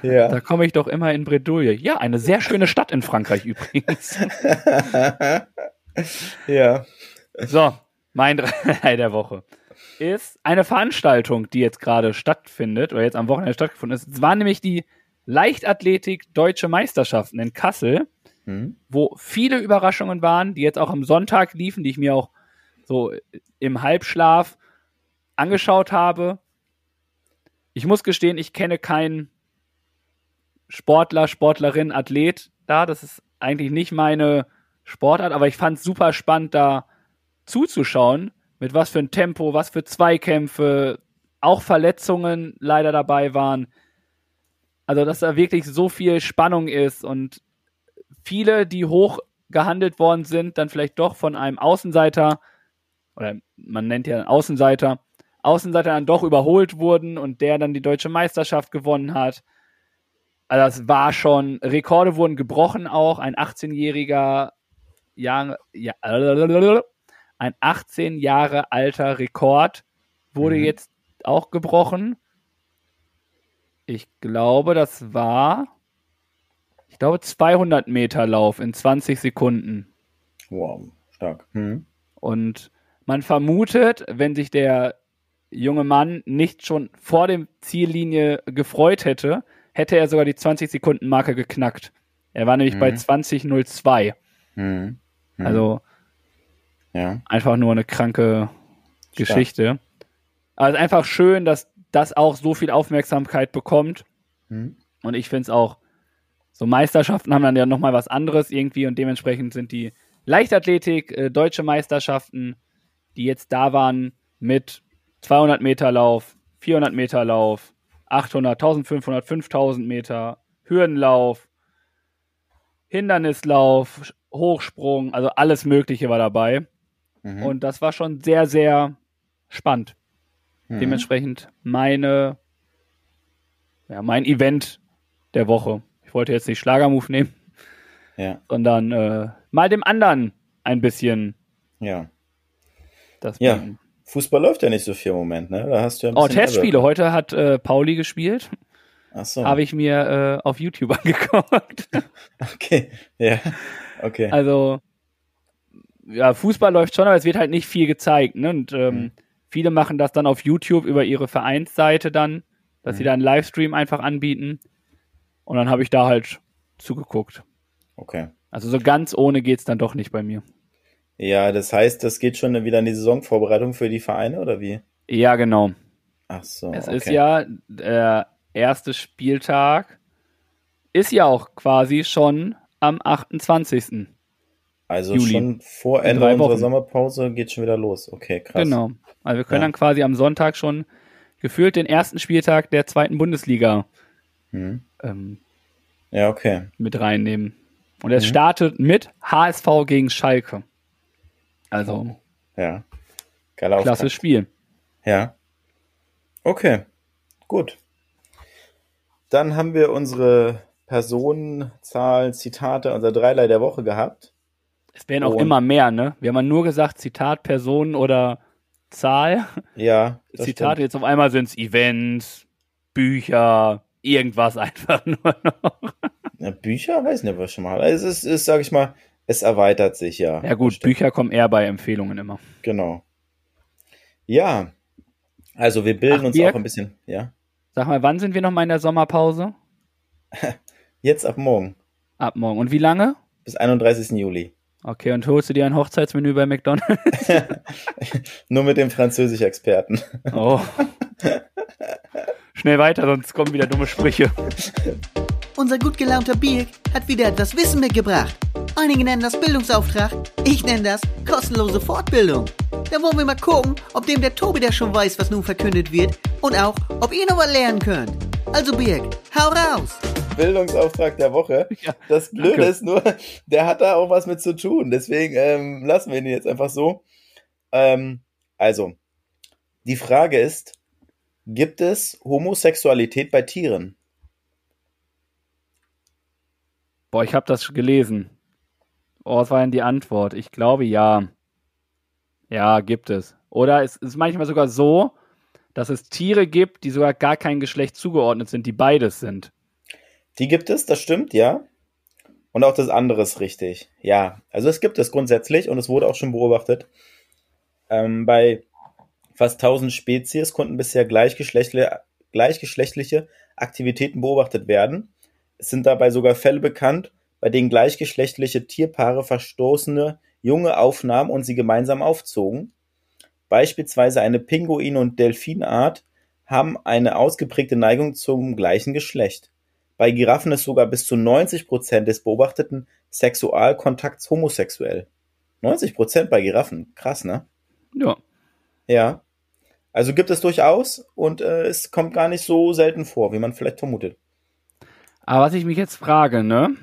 Ja. Da komme ich doch immer in Bredouille. Ja, eine sehr schöne Stadt in Frankreich übrigens. ja. So, mein Drei der Woche ist eine Veranstaltung, die jetzt gerade stattfindet oder jetzt am Wochenende stattgefunden ist. Es waren nämlich die Leichtathletik Deutsche Meisterschaften in Kassel, Hm? wo viele Überraschungen waren, die jetzt auch am Sonntag liefen, die ich mir auch so im Halbschlaf angeschaut habe. Ich muss gestehen, ich kenne keinen Sportler, Sportlerin, Athlet da. Das ist eigentlich nicht meine Sportart, aber ich fand es super spannend, da zuzuschauen, mit was für ein Tempo, was für Zweikämpfe, auch Verletzungen leider dabei waren. Also, dass da wirklich so viel Spannung ist und viele, die hoch gehandelt worden sind, dann vielleicht doch von einem Außenseiter, oder man nennt ja einen Außenseiter, Außenseiter dann doch überholt wurden und der dann die deutsche Meisterschaft gewonnen hat. Also das war schon, Rekorde wurden gebrochen auch. Ein 18-jähriger Jahre, ja, ein 18 Jahre alter Rekord wurde Mhm. jetzt auch gebrochen. Ich glaube, das war, ich glaube, 200 Meter Lauf in 20 Sekunden. Wow, stark. Hm? Und man vermutet, wenn sich der junge Mann nicht schon vor dem Ziellinie gefreut hätte, hätte er sogar die 20 Sekunden Marke geknackt. Er war nämlich Mhm. bei 20.02. Hm. Hm. Also ja. einfach nur eine kranke Geschichte. Aber es ist einfach schön, dass das auch so viel Aufmerksamkeit bekommt. Hm? Und ich finde es auch, so Meisterschaften haben dann ja nochmal was anderes irgendwie und dementsprechend sind die Leichtathletik, äh, deutsche Meisterschaften, die jetzt da waren mit 200 Meter Lauf, 400 Meter Lauf, 800, 1500, 5000 Meter, Hürdenlauf, Hindernislauf, Hochsprung, also alles Mögliche war dabei. Mhm. Und das war schon sehr, sehr spannend. Mhm. Dementsprechend meine, ja, mein Event der Woche. Ich wollte jetzt nicht Schlagermove nehmen, Ja, sondern äh, mal dem anderen ein bisschen ja. das Ja. bieten. Fußball läuft ja nicht so viel im Moment, ne? Da hast du ja ein Oh, Testspiele. Heute hat äh, Pauli gespielt. Ach so. Habe ich mir äh, auf YouTube angeguckt. Okay. Ja. Okay. Also, ja, Fußball läuft schon, aber es wird halt nicht viel gezeigt. Ne? Und ähm, Mhm. viele machen das dann auf YouTube über ihre Vereinsseite dann, dass sie Mhm. da einen Livestream einfach anbieten. Und dann habe ich da halt zugeguckt. Okay. Also so ganz ohne geht's dann doch nicht bei mir. Ja, das heißt, das geht schon wieder in die Saisonvorbereitung für die Vereine oder wie? Ja, genau. Ach so. es okay. ist ja der erste Spieltag, ist ja auch quasi schon am 28. Also Juli. schon vor Ende unserer. Sommerpause geht schon wieder los. Okay, krass. Genau. Also wir können Ja. dann quasi am Sonntag schon gefühlt den ersten Spieltag der zweiten Bundesliga Hm. ähm, Ja, okay. mit reinnehmen. Und es Mhm. startet mit HSV gegen Schalke. Also, Ja. Geiler klasse Auftakt. Spiel. Ja. Okay. Gut. Dann haben wir unsere Personenzahlen, Zitate, unser Dreilei der Woche gehabt. Es werden auch Und- immer mehr, ne? Wir haben ja nur gesagt, Zitat, Person oder Zahl. Ja. das Zitate, stimmt. jetzt auf einmal sind es Events, Bücher, irgendwas einfach nur noch. Ja, Bücher, weiß nicht, was schon mal. Es ist, ist, sag ich mal, es erweitert sich ja. Ja gut, Stimmt. Bücher kommen eher bei Empfehlungen immer. Genau. Ja. Also wir bilden Ach, uns Dirk? auch ein bisschen, ja. Sag mal, wann sind wir noch mal in der Sommerpause? Jetzt ab morgen. Ab morgen. Und wie lange? Bis 31. Juli. Okay, und holst du dir ein Hochzeitsmenü bei McDonald's? Nur mit dem Französisch-Experten. Oh. Schnell weiter, sonst kommen wieder dumme Sprüche. Unser gut gelaunter Birk hat wieder etwas Wissen mitgebracht. Einige nennen das Bildungsauftrag, ich nenne das kostenlose Fortbildung. Da wollen wir mal gucken, ob dem der Tobi der schon weiß, was nun verkündet wird und auch, ob ihr noch was lernen könnt. Also Birk, hau raus! Bildungsauftrag der Woche. Ja, Das Blöde danke. ist nur, der hat da auch was mit zu tun. Deswegen ähm, lassen wir ihn jetzt einfach so. Ähm, also, die Frage ist, gibt es Homosexualität bei Tieren? Boah, ich habe das gelesen. Oh, was war denn die Antwort? Ich glaube ja. Ja, gibt es. Oder es ist manchmal sogar so, dass es Tiere gibt, die sogar gar kein Geschlecht zugeordnet sind, die beides sind. Die gibt es, das stimmt, ja. Und auch das andere ist richtig. Ja, also es gibt es grundsätzlich und es wurde auch schon beobachtet. Ähm, bei fast 1000 Spezies konnten bisher gleichgeschlechtliche, gleichgeschlechtliche Aktivitäten beobachtet werden. Es sind dabei sogar Fälle bekannt, bei denen gleichgeschlechtliche Tierpaare verstoßene Junge aufnahmen und sie gemeinsam aufzogen. Beispielsweise eine Pinguin- und Delfinart haben eine ausgeprägte Neigung zum gleichen Geschlecht. Bei Giraffen ist sogar bis zu 90% des beobachteten Sexualkontakts homosexuell. 90% bei Giraffen. Krass, ne? Ja. Ja. Also gibt es durchaus und äh, es kommt gar nicht so selten vor, wie man vielleicht vermutet. Aber was ich mich jetzt frage, ne?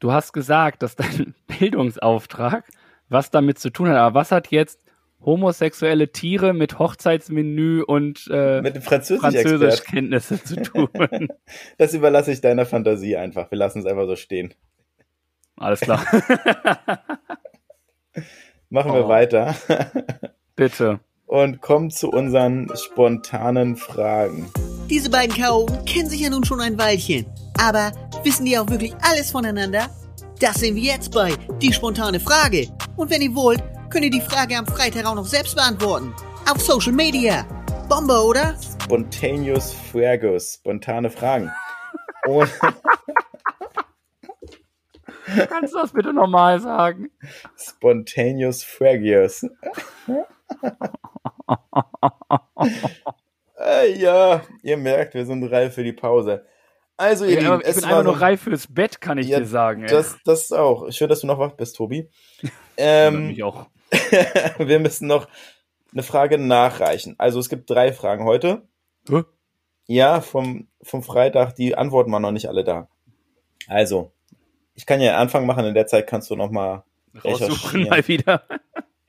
Du hast gesagt, dass dein Bildungsauftrag was damit zu tun hat. Aber was hat jetzt homosexuelle Tiere mit Hochzeitsmenü und äh, Mit dem Französisch-Expert. Französischkenntnisse zu tun? Das überlasse ich deiner Fantasie einfach. Wir lassen es einfach so stehen. Alles klar. Machen wir Oh. weiter Bitte. und kommen zu unseren spontanen Fragen. Diese beiden Chaoten kennen sich ja nun schon ein Weilchen. Aber wissen die auch wirklich alles voneinander? Das sehen wir jetzt bei Die spontane Frage. Und wenn ihr wollt, könnt ihr die Frage am Freitag auch noch selbst beantworten. Auf Social Media. Bombe, oder? Spontaneous Fuegos, spontane Fragen. Und Kannst du das bitte nochmal sagen? Spontaneous Fragios. äh, ja, ihr merkt, wir sind reif für die Pause. Also, ihr Ja, Lieben, ich bin einfach nur reif fürs Bett, kann ich Ja, dir sagen. Ey. Das, das auch. Schön, dass du noch wach bist, Tobi. Ähm, mich auch. wir müssen noch eine Frage nachreichen. Also es gibt drei Fragen heute. Hä? Ja, vom, vom Freitag, die Antworten waren noch nicht alle da. Also, ich kann ja einen Anfang machen, in der Zeit kannst du noch mal Raussuchen mal wieder.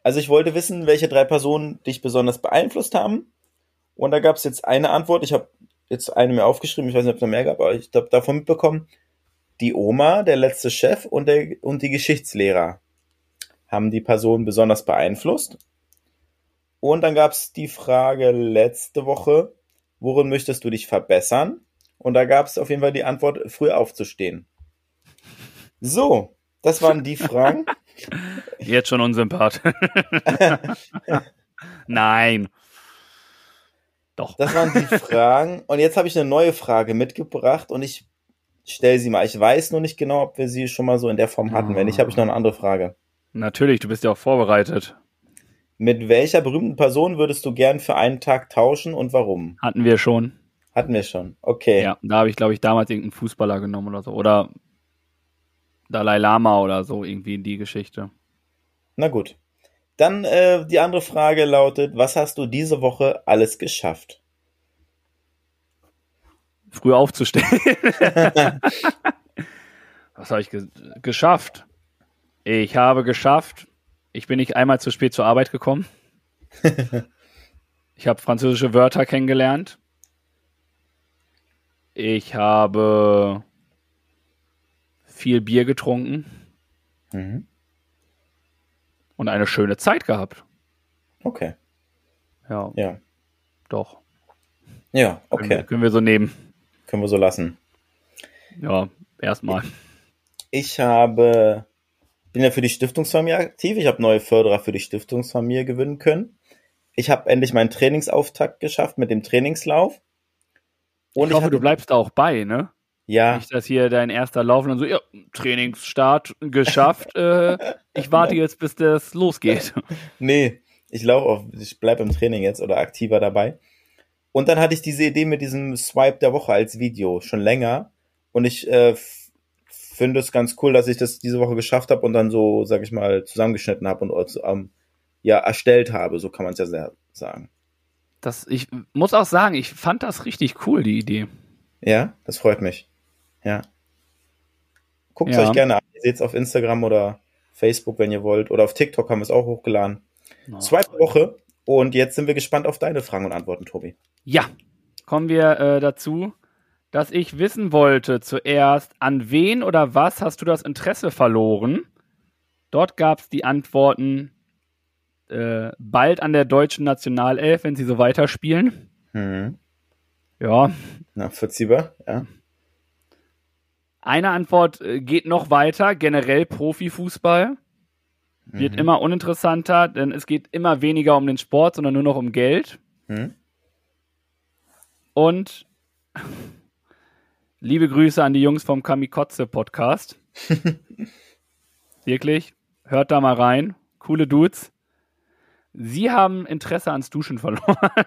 Also ich wollte wissen, welche drei Personen dich besonders beeinflusst haben. Und da gab es jetzt eine Antwort. Ich habe jetzt eine mir aufgeschrieben. Ich weiß nicht, ob es noch mehr gab, aber ich habe davon mitbekommen. Die Oma, der letzte Chef und, der, und die Geschichtslehrer haben die Person besonders beeinflusst. Und dann gab es die Frage letzte Woche, worin möchtest du dich verbessern? Und da gab es auf jeden Fall die Antwort, früh aufzustehen. So, das waren die Fragen. Jetzt schon unsympath. Nein. Doch. Das waren die Fragen. Und jetzt habe ich eine neue Frage mitgebracht und ich stelle sie mal. Ich weiß nur nicht genau, ob wir sie schon mal so in der Form hatten. Wenn nicht, habe ich noch eine andere Frage. Natürlich, du bist ja auch vorbereitet. Mit welcher berühmten Person würdest du gern für einen Tag tauschen und warum? Hatten wir schon. Hatten wir schon. Okay. Ja, da habe ich, glaube ich, damals irgendeinen Fußballer genommen oder so. Oder Dalai Lama oder so, irgendwie in die Geschichte. Na gut. Dann äh, die andere Frage lautet, was hast du diese Woche alles geschafft? Früh aufzustehen. Was habe ich ge geschafft? Ich habe geschafft. Ich bin nicht einmal zu spät zur Arbeit gekommen. ich habe französische Wörter kennengelernt. Ich habe viel Bier getrunken Mhm. Und eine schöne Zeit gehabt. Okay. Ja, Ja. doch. Ja, Können, wir, okay. können wir so nehmen. Können wir so lassen. Ja, erstmal. Ich habe, bin ja für die Stiftungsfamilie aktiv. Ich habe neue Förderer für die Stiftungsfamilie gewinnen können. Ich habe endlich meinen Trainingsauftakt geschafft mit dem Trainingslauf. Und ich hoffe, hatte- du bleibst auch bei, ne? Ja, Nicht, dass hier dein erster Lauf und so, ja, Trainingsstart geschafft. äh, ich warte jetzt, bis das losgeht. nee, ich laufe auf, ich bleib im Training jetzt oder aktiver dabei. Und dann hatte ich diese Idee mit diesem Swipe der Woche als Video schon länger. Und ich äh, finde es ganz cool, dass ich das diese Woche geschafft habe und dann so, sag ich mal, zusammengeschnitten habe und ähm, ja erstellt habe. So kann man es ja sehr sagen. Das, ich muss auch sagen, ich fand das richtig cool, die Idee. Ja, das freut mich. Ja. Guckt Ja. euch gerne an. Ihr seht es auf Instagram oder Facebook, wenn ihr wollt. Oder auf TikTok haben wir es auch hochgeladen. Zweite Woche. Und jetzt sind wir gespannt auf deine Fragen und Antworten, Tobi. Ja, kommen wir äh, dazu, dass ich wissen wollte zuerst, an wen oder was hast du das Interesse verloren? Dort gab es die Antworten äh, bald an der deutschen Nationalelf, wenn sie so weiterspielen. Mhm. Ja, Na, vollziehbar, ja. Eine Antwort äh, geht noch weiter, generell Profifußball. Wird Mhm. immer uninteressanter, denn es geht immer weniger um den Sport, sondern nur noch um Geld. Mhm. Und liebe Grüße an die Jungs vom Kamikotze Podcast. Wirklich, hört da mal rein. Coole Dudes. Sie haben Interesse ans Duschen verloren.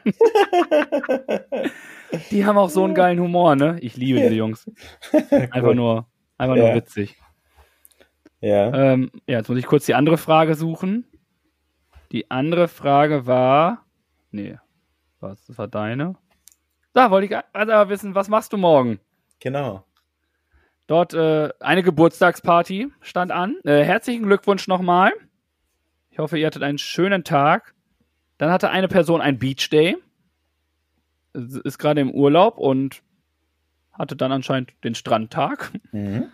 die haben auch so einen geilen Humor, ne? Ich liebe diese Jungs. Einfach nur, einfach nur Ja. witzig. Ja. Ähm, ja, jetzt muss ich kurz die andere Frage suchen. Die andere Frage war. Nee, was? Das war deine. Da wollte ich also wissen, was machst du morgen? Genau. Dort äh, eine Geburtstagsparty stand an. Äh, herzlichen Glückwunsch nochmal. Ich hoffe, ihr hattet einen schönen Tag. Dann hatte eine Person ein Beach Day. Ist gerade im Urlaub und hatte dann anscheinend den Strandtag. Mhm.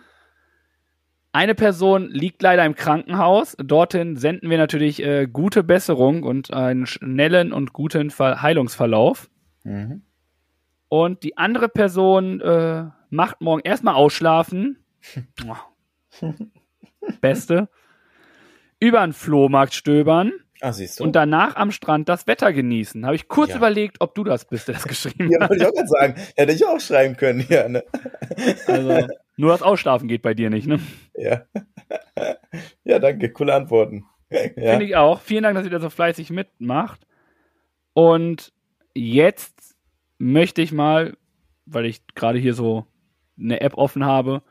Eine Person liegt leider im Krankenhaus. Dorthin senden wir natürlich äh, gute Besserung und einen schnellen und guten Ver Heilungsverlauf. Mhm. Und die andere Person äh, macht morgen erstmal ausschlafen. Beste. Über einen Flohmarkt stöbern Ah, siehst du. und danach am Strand das Wetter genießen. Habe ich kurz Ja. überlegt, ob du das bist, der das geschrieben ja, hat. wollte ich auch gerade sagen. Hätte ich auch schreiben können, ja, ne? Also, nur das Ausschlafen geht bei dir nicht, ne? Ja. Ja, danke. Coole Antworten. Ja. Finde ich auch. Vielen Dank, dass ihr da so fleißig mitmacht. Und jetzt möchte ich mal, weil ich gerade hier so eine App offen habe,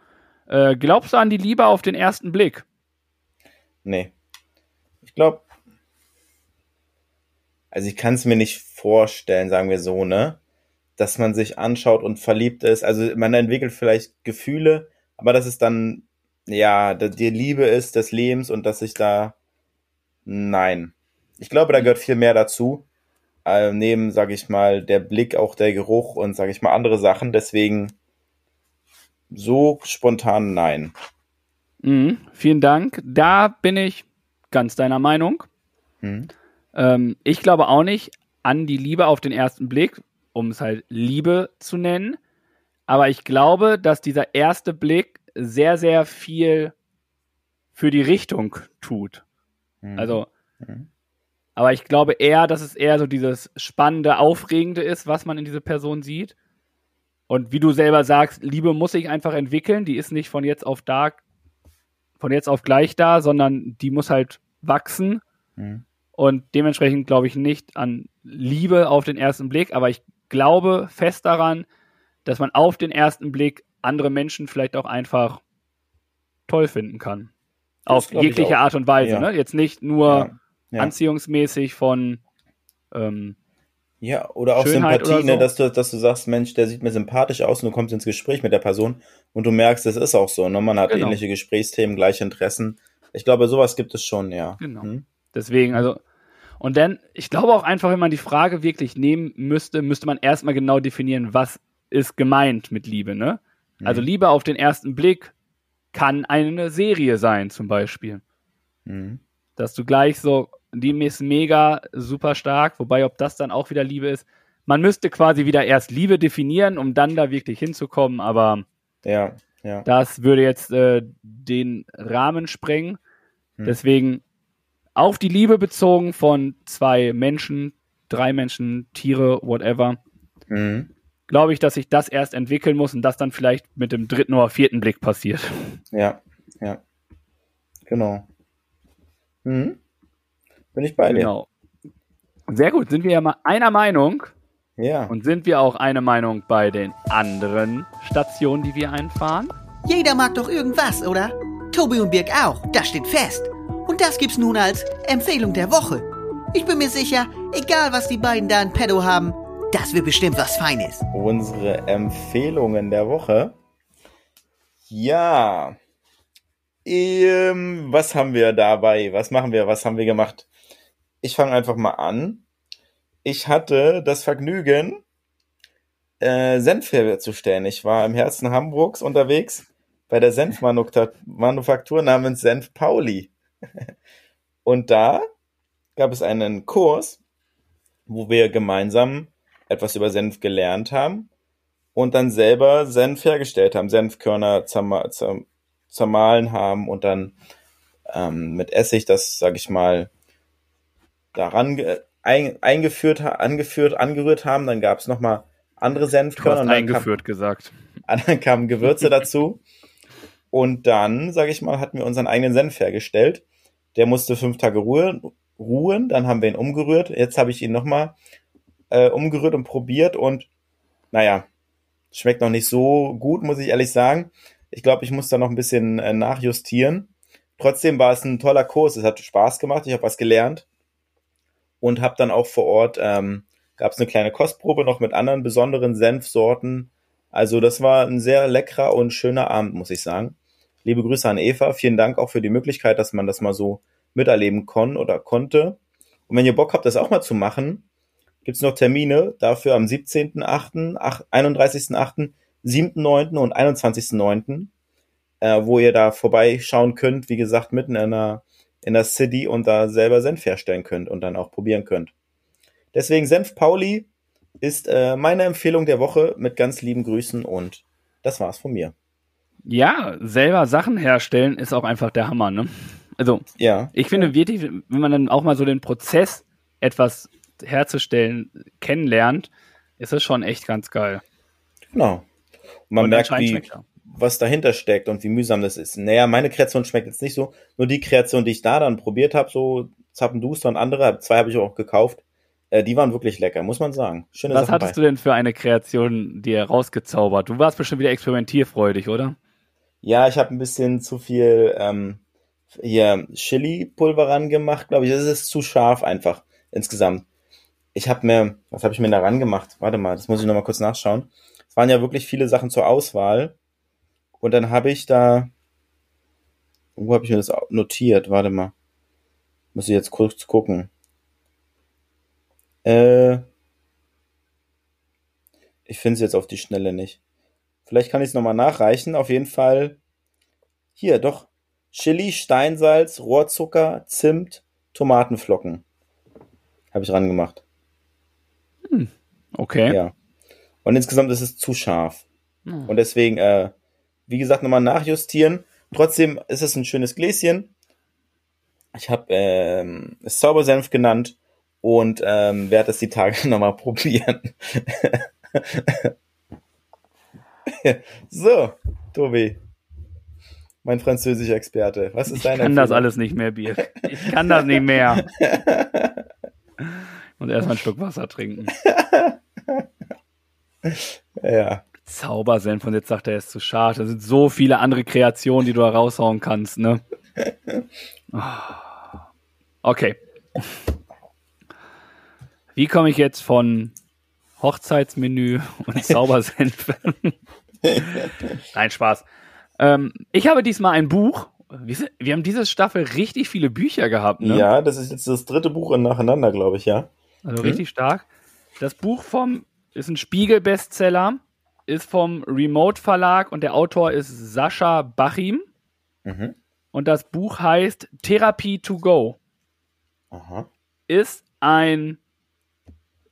äh, glaubst du an die Liebe auf den ersten Blick? Nee. Glaube, also ich kann es mir nicht vorstellen, sagen wir so, ne? Dass man sich anschaut und verliebt ist. Also man entwickelt vielleicht Gefühle, aber dass es dann, ja, die Liebe ist des Lebens und dass ich da, nein. Ich glaube, da gehört viel mehr dazu. Äh, neben, sag ich mal, der Blick, auch der Geruch und, sag ich mal, andere Sachen. Deswegen so spontan nein. Mhm, vielen Dank. Da bin ich ganz deiner Meinung. Hm? Ähm, ich glaube auch nicht an die Liebe auf den ersten Blick, um es halt Liebe zu nennen. Aber ich glaube, dass dieser erste Blick sehr, sehr viel für die Richtung tut. Hm. Also, Mhm. aber ich glaube eher, dass es eher so dieses spannende, aufregende ist, was man in diese Person sieht. Und wie du selber sagst, Liebe muss sich einfach entwickeln. Die ist nicht von jetzt auf da, von jetzt auf gleich da, sondern die muss halt wachsen. Hm. Und dementsprechend glaube ich nicht an Liebe auf den ersten Blick, aber ich glaube fest daran, dass man auf den ersten Blick andere Menschen vielleicht auch einfach toll finden kann. Das Auf jegliche. Art und Weise. Ja. Ne? Jetzt nicht nur Ja. Ja. anziehungsmäßig von ähm, Ja, oder auch Schönheit Sympathie, oder so. ne, dass du, dass du sagst, Mensch, der sieht mir sympathisch aus und du kommst ins Gespräch mit der Person und du merkst, es ist auch so, ne? Man hat Genau. ähnliche Gesprächsthemen, gleiche Interessen. Ich glaube, sowas gibt es schon, ja. Genau. Hm? Deswegen, also, und dann, ich glaube auch einfach, wenn man die Frage wirklich nehmen müsste, müsste man erstmal genau definieren, was ist gemeint mit Liebe, ne? Also Mhm. Liebe auf den ersten Blick kann eine Serie sein, zum Beispiel. Hm. Dass du gleich so, die ist mega super stark, wobei ob das dann auch wieder Liebe ist. Man müsste quasi wieder erst Liebe definieren, um dann da wirklich hinzukommen, aber Ja, ja. das würde jetzt äh, den Rahmen sprengen. Hm. Deswegen auf die Liebe bezogen von zwei Menschen, drei Menschen, Tiere, whatever, Hm. glaube ich, dass sich das erst entwickeln muss und das dann vielleicht mit dem dritten oder vierten Blick passiert. Ja, ja. Genau. Hm? Bin ich bei dir. Genau. Sehr gut, sind wir ja mal einer Meinung Ja. und sind wir auch eine Meinung bei den anderen Stationen, die wir einfahren? Jeder mag doch irgendwas, oder? Tobi und Birg auch, das steht fest. Und das gibt's nun als Empfehlung der Woche. Ich bin mir sicher, egal was die beiden da in Pedo haben, das wird bestimmt was Feines. Unsere Empfehlungen der Woche. Ja. Ähm, was haben wir dabei? Was machen wir? Was haben wir gemacht? Ich fange einfach mal an. Ich hatte das Vergnügen, äh, Senf herzustellen. Ich war im Herzen Hamburgs unterwegs bei der Senfmanufaktur namens Senf Pauli. Und da gab es einen Kurs, wo wir gemeinsam etwas über Senf gelernt haben und dann selber Senf hergestellt haben, Senfkörner zerma zer zermahlen haben und dann ähm, mit Essig das, sag ich mal, daran ein, eingeführt, angeführt, angerührt haben. Dann gab es nochmal andere Senfkörner. Und dann eingeführt kam, gesagt. Dann kamen Gewürze dazu. Und dann, sag ich mal, hatten wir unseren eigenen Senf hergestellt. Der musste fünf Tage ruhen, ruhen. Dann haben wir ihn umgerührt. Jetzt habe ich ihn nochmal äh, umgerührt und probiert. Und naja, schmeckt noch nicht so gut, muss ich ehrlich sagen. Ich glaube, ich muss da noch ein bisschen äh, nachjustieren. Trotzdem war es ein toller Kurs. Es hat Spaß gemacht. Ich habe was gelernt und habe dann auch vor Ort ähm, gab es eine kleine Kostprobe noch mit anderen besonderen Senfsorten. Also das war ein sehr leckerer und schöner Abend, muss ich sagen. Liebe Grüße an Eva. Vielen Dank auch für die Möglichkeit, dass man das mal so miterleben kon oder konnte. Und wenn ihr Bock habt, das auch mal zu machen, gibt's noch Termine dafür am 17.8., 31.8., 7.9. und 21.9., äh, wo ihr da vorbeischauen könnt, wie gesagt, mitten in der, in der City und da selber Senf herstellen könnt und dann auch probieren könnt. Deswegen Senf Pauli ist äh, meine Empfehlung der Woche mit ganz lieben Grüßen und das war's von mir. Ja, selber Sachen herstellen ist auch einfach der Hammer, ne? Also, Ja, ich finde wirklich, wenn man dann auch mal so den Prozess, etwas herzustellen, kennenlernt, ist das schon echt ganz geil. genau. Man Und merkt, wie, ja. Was dahinter steckt und wie mühsam das ist. Naja, meine Kreation schmeckt jetzt nicht so. Nur die Kreation, die ich da dann probiert habe, so Zappenduster und andere, zwei habe ich auch gekauft, äh, die waren wirklich lecker, muss man sagen. Schöne Was Sachen hattest bei. du denn für eine Kreation dir rausgezaubert? Du warst bestimmt wieder experimentierfreudig, oder? Ja, ich habe ein bisschen zu viel ähm, hier Chili-Pulver ran gemacht, glaube ich. Es ist zu scharf einfach insgesamt. Ich habe mir, was habe ich mir da ran gemacht? Warte mal, das muss ich noch mal kurz nachschauen. Es waren ja wirklich viele Sachen zur Auswahl. Und dann habe ich da, wo habe ich mir das notiert? Warte mal, muss ich jetzt kurz gucken. Äh, ich finde es jetzt auf die Schnelle nicht. Vielleicht kann ich es nochmal nachreichen. Auf jeden Fall. Hier, doch. Chili, Steinsalz, Rohrzucker, Zimt, Tomatenflocken. Habe ich rangemacht. Okay. Ja. Und insgesamt ist es zu scharf. Hm. Und deswegen, äh, wie gesagt, nochmal nachjustieren. Trotzdem ist es ein schönes Gläschen. Ich habe ähm, es Zaubersenf genannt und ähm, werde es die Tage nochmal probieren. so, Tobi. Mein französischer Experte. Was ist Ich deine kann das Empfehlung? alles nicht mehr, Bier. Ich kann das nicht mehr. Und erstmal einen Schluck Wasser trinken. Ja. Zaubersenf und jetzt sagt er, er ist zu scharf. Da sind so viele andere Kreationen, die du da raushauen kannst, ne? Ah. Okay. Wie komme ich jetzt von Hochzeitsmenü und Zaubersenf? Nein, Spaß. Ähm, ich habe diesmal ein Buch. Wir, wir haben diese Staffel richtig viele Bücher gehabt, ne? ja, das ist jetzt das dritte Buch nacheinander, glaube ich, ja. Also richtig stark. Das Buch vom ist ein Spiegel-Bestseller, ist vom Remote Verlag und der Autor ist Sascha Bachim. Mhm. Und das Buch heißt Therapy to Go. Aha. Ist ein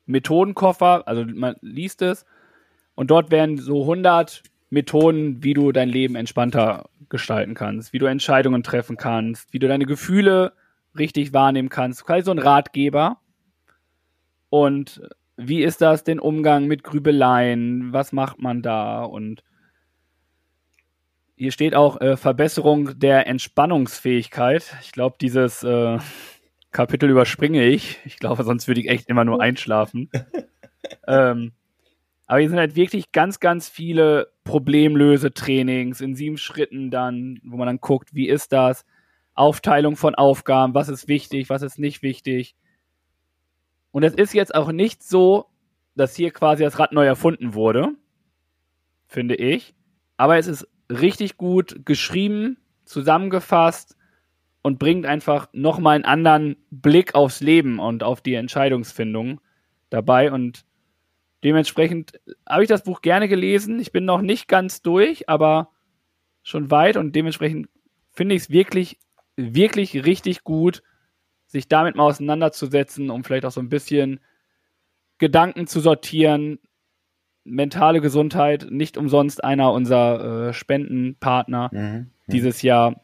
Methodenkoffer, also man liest es und dort werden so 100 Methoden, wie du dein Leben entspannter gestalten kannst, wie du Entscheidungen treffen kannst, wie du deine Gefühle richtig wahrnehmen kannst. Quasi so ein Ratgeber. Und wie ist das, den Umgang mit Grübeleien? Was macht man da? Und hier steht auch äh, Verbesserung der Entspannungsfähigkeit. Ich glaube, dieses äh, Kapitel überspringe ich. Ich glaube, sonst würde ich echt immer nur einschlafen. ähm, aber hier sind halt wirklich ganz, ganz viele Problemlöse-Trainings in sieben Schritten dann, wo man dann guckt, wie ist das? Aufteilung von Aufgaben, was ist wichtig, was ist nicht wichtig. Und es ist jetzt auch nicht so, dass hier quasi das Rad neu erfunden wurde, finde ich. Aber es ist richtig gut geschrieben, zusammengefasst und bringt einfach nochmal einen anderen Blick aufs Leben und auf die Entscheidungsfindung dabei. Und dementsprechend habe ich das Buch gerne gelesen. Ich bin noch nicht ganz durch, aber schon weit und dementsprechend finde ich es wirklich, wirklich richtig gut, sich damit mal auseinanderzusetzen, um vielleicht auch so ein bisschen Gedanken zu sortieren, mentale Gesundheit, nicht umsonst einer unserer äh, Spendenpartner mhm, mhm. dieses Jahr,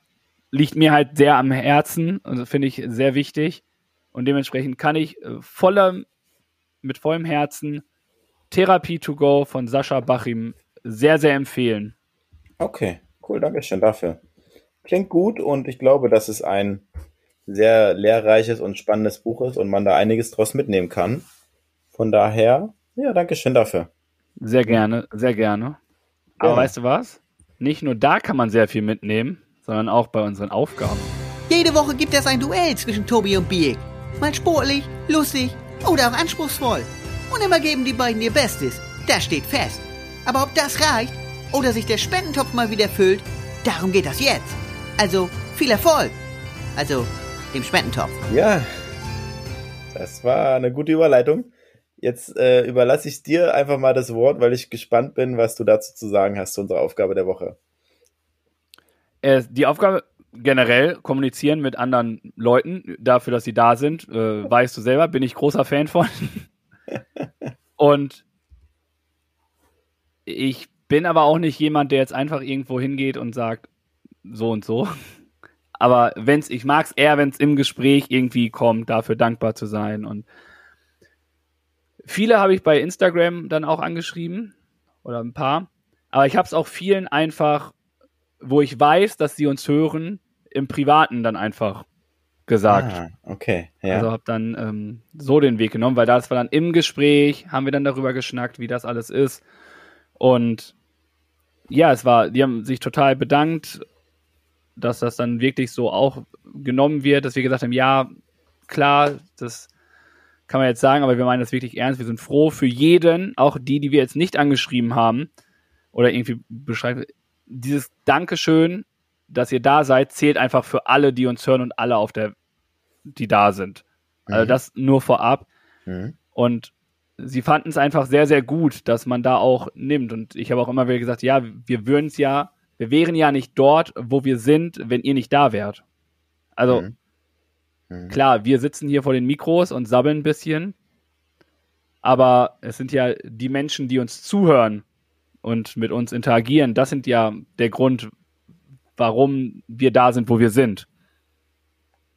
liegt mir halt sehr am Herzen, also finde ich sehr wichtig. Und dementsprechend kann ich äh, voller, mit vollem Herzen Therapie to go von Sascha Bachim sehr, sehr empfehlen. Okay, cool, danke schön dafür. Klingt gut und ich glaube, dass es ein sehr lehrreiches und spannendes Buch ist und man da einiges draus mitnehmen kann. Von daher, ja, danke schön dafür. Sehr gerne, sehr gerne. Aber ja. weißt du was? Nicht nur da kann man sehr viel mitnehmen, sondern auch bei unseren Aufgaben. Jede Woche gibt es ein Duell zwischen Tobi und Biek. Mal sportlich, lustig oder auch anspruchsvoll. Und immer geben die beiden ihr Bestes. Das steht fest. Aber ob das reicht oder sich der Spendentopf mal wieder füllt, darum geht das jetzt. Also viel Erfolg. Also dem Spendentopf. Ja, das war eine gute Überleitung. Jetzt äh, überlasse ich dir einfach mal das Wort, weil ich gespannt bin, was du dazu zu sagen hast zu unserer Aufgabe der Woche. Äh, die Aufgabe generell kommunizieren mit anderen Leuten, dafür, dass sie da sind, äh, weißt du selber, bin ich großer Fan von. und ich bin aber auch nicht jemand, der jetzt einfach irgendwo hingeht und sagt, so und so. Aber wenn's, ich mag es eher, wenn es im Gespräch irgendwie kommt, dafür dankbar zu sein und Viele habe ich bei Instagram dann auch angeschrieben oder ein paar. Aber ich habe es auch vielen einfach, wo ich weiß, dass sie uns hören, im Privaten dann einfach gesagt. Ah, okay. Ja. Also habe dann ähm, so den Weg genommen, weil das war dann im Gespräch, haben wir dann darüber geschnackt, wie das alles ist. Und ja, es war, die haben sich total bedankt, dass das dann wirklich so auch genommen wird, dass wir gesagt haben, ja, klar, das kann man jetzt sagen, aber wir meinen das wirklich ernst. Wir sind froh für jeden, auch die, die wir jetzt nicht angeschrieben haben oder irgendwie beschreiben. Dieses Dankeschön, dass ihr da seid, zählt einfach für alle, die uns hören und alle auf der, die da sind. Also mhm. Also das nur vorab. Mhm. Und sie fanden es einfach sehr, sehr gut, dass man da auch nimmt. Und ich habe auch immer wieder gesagt, ja, wir würden es ja, wir wären ja nicht dort, wo wir sind, wenn ihr nicht da wärt. Also mhm. Mhm. Klar, wir sitzen hier vor den Mikros und sabbeln ein bisschen, aber es sind ja die Menschen, die uns zuhören und mit uns interagieren, das sind ja der Grund, warum wir da sind, wo wir sind.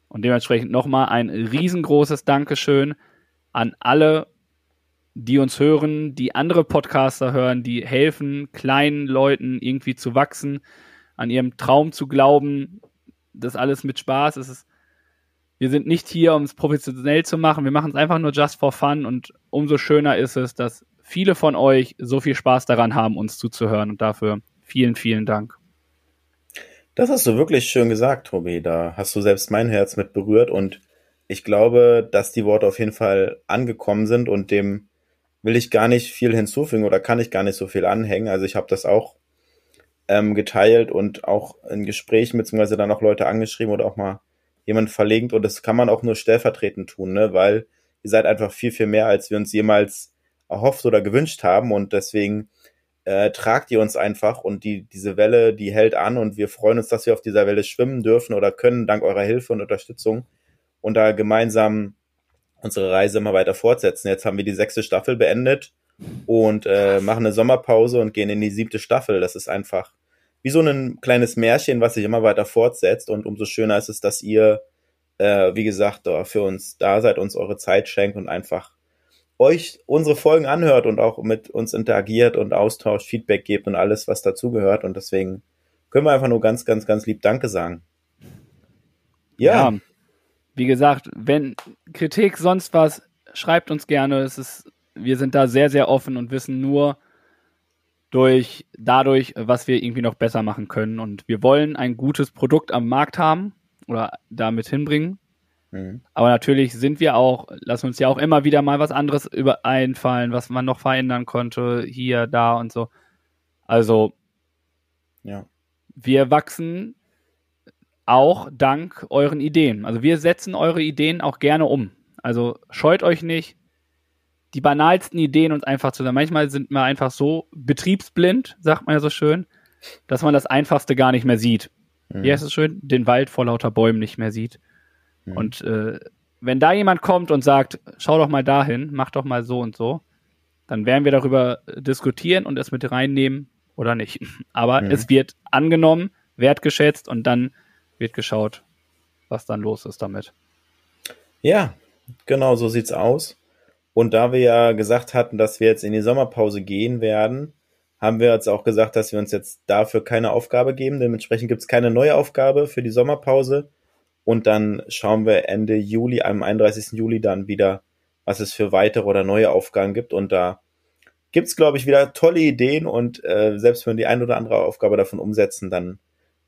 Und dementsprechend nochmal ein riesengroßes Dankeschön an alle, die uns hören, die andere Podcaster hören, die helfen, kleinen Leuten irgendwie zu wachsen, an ihrem Traum zu glauben. Das alles mit Spaß. Es ist wir sind nicht hier, um es professionell zu machen. Wir machen es einfach nur just for fun und umso schöner ist es, dass viele von euch so viel Spaß daran haben, uns zuzuhören und dafür vielen, vielen Dank. Das hast du wirklich schön gesagt, Tobi. Da hast du selbst mein Herz mit berührt und ich glaube, dass die Worte auf jeden Fall angekommen sind und dem will ich gar nicht viel hinzufügen oder kann ich gar nicht so viel anhängen. Also ich habe das auch ähm, geteilt und auch in Gesprächen beziehungsweise dann auch Leute angeschrieben oder auch mal jemand verlinkt und das kann man auch nur stellvertretend tun, ne? weil ihr seid einfach viel, viel mehr, als wir uns jemals erhofft oder gewünscht haben und deswegen äh, tragt ihr uns einfach und die, diese Welle, die hält an und wir freuen uns, dass wir auf dieser Welle schwimmen dürfen oder können, dank eurer Hilfe und Unterstützung und da gemeinsam unsere Reise immer weiter fortsetzen. Jetzt haben wir die sechste Staffel beendet und äh, machen eine Sommerpause und gehen in die siebte Staffel. Das ist einfach wie so ein kleines Märchen, was sich immer weiter fortsetzt. Und umso schöner ist es, dass ihr, äh, wie gesagt, für uns da seid, uns eure Zeit schenkt und einfach euch unsere Folgen anhört und auch mit uns interagiert und austauscht, Feedback gebt und alles, was dazugehört. Und deswegen können wir einfach nur ganz, ganz, ganz lieb Danke sagen. Ja. ja. Wie gesagt, wenn Kritik, sonst was, schreibt uns gerne. Es ist, wir sind da sehr, sehr offen und wissen nur, durch dadurch, was wir irgendwie noch besser machen können. Und wir wollen ein gutes Produkt am Markt haben oder damit hinbringen. Mhm. Aber natürlich sind wir auch, lassen uns ja auch immer wieder mal was anderes über einfallen, was man noch verändern konnte, hier, da und so. Also, ja. wir wachsen auch dank euren Ideen. Also wir setzen eure Ideen auch gerne um. Also scheut euch nicht, die banalsten Ideen uns einfach zu sagen. Manchmal sind wir einfach so betriebsblind, sagt man ja so schön, dass man das Einfachste gar nicht mehr sieht. Mhm. Heißt es schön? Den Wald vor lauter Bäumen nicht mehr sieht. Mhm. Und äh, wenn da jemand kommt und sagt, schau doch mal dahin, mach doch mal so und so, dann werden wir darüber diskutieren und es mit reinnehmen oder nicht. Aber mhm. es wird angenommen, wertgeschätzt und dann wird geschaut, was dann los ist damit. Ja, genau so sieht's aus. Und da wir ja gesagt hatten, dass wir jetzt in die Sommerpause gehen werden, haben wir jetzt auch gesagt, dass wir uns jetzt dafür keine Aufgabe geben. Dementsprechend gibt's keine neue Aufgabe für die Sommerpause. Und dann schauen wir Ende Juli, am 31. Juli dann wieder, was es für weitere oder neue Aufgaben gibt. Und da gibt's glaube ich, wieder tolle Ideen. Und äh, selbst wenn wir die ein oder andere Aufgabe davon umsetzen, dann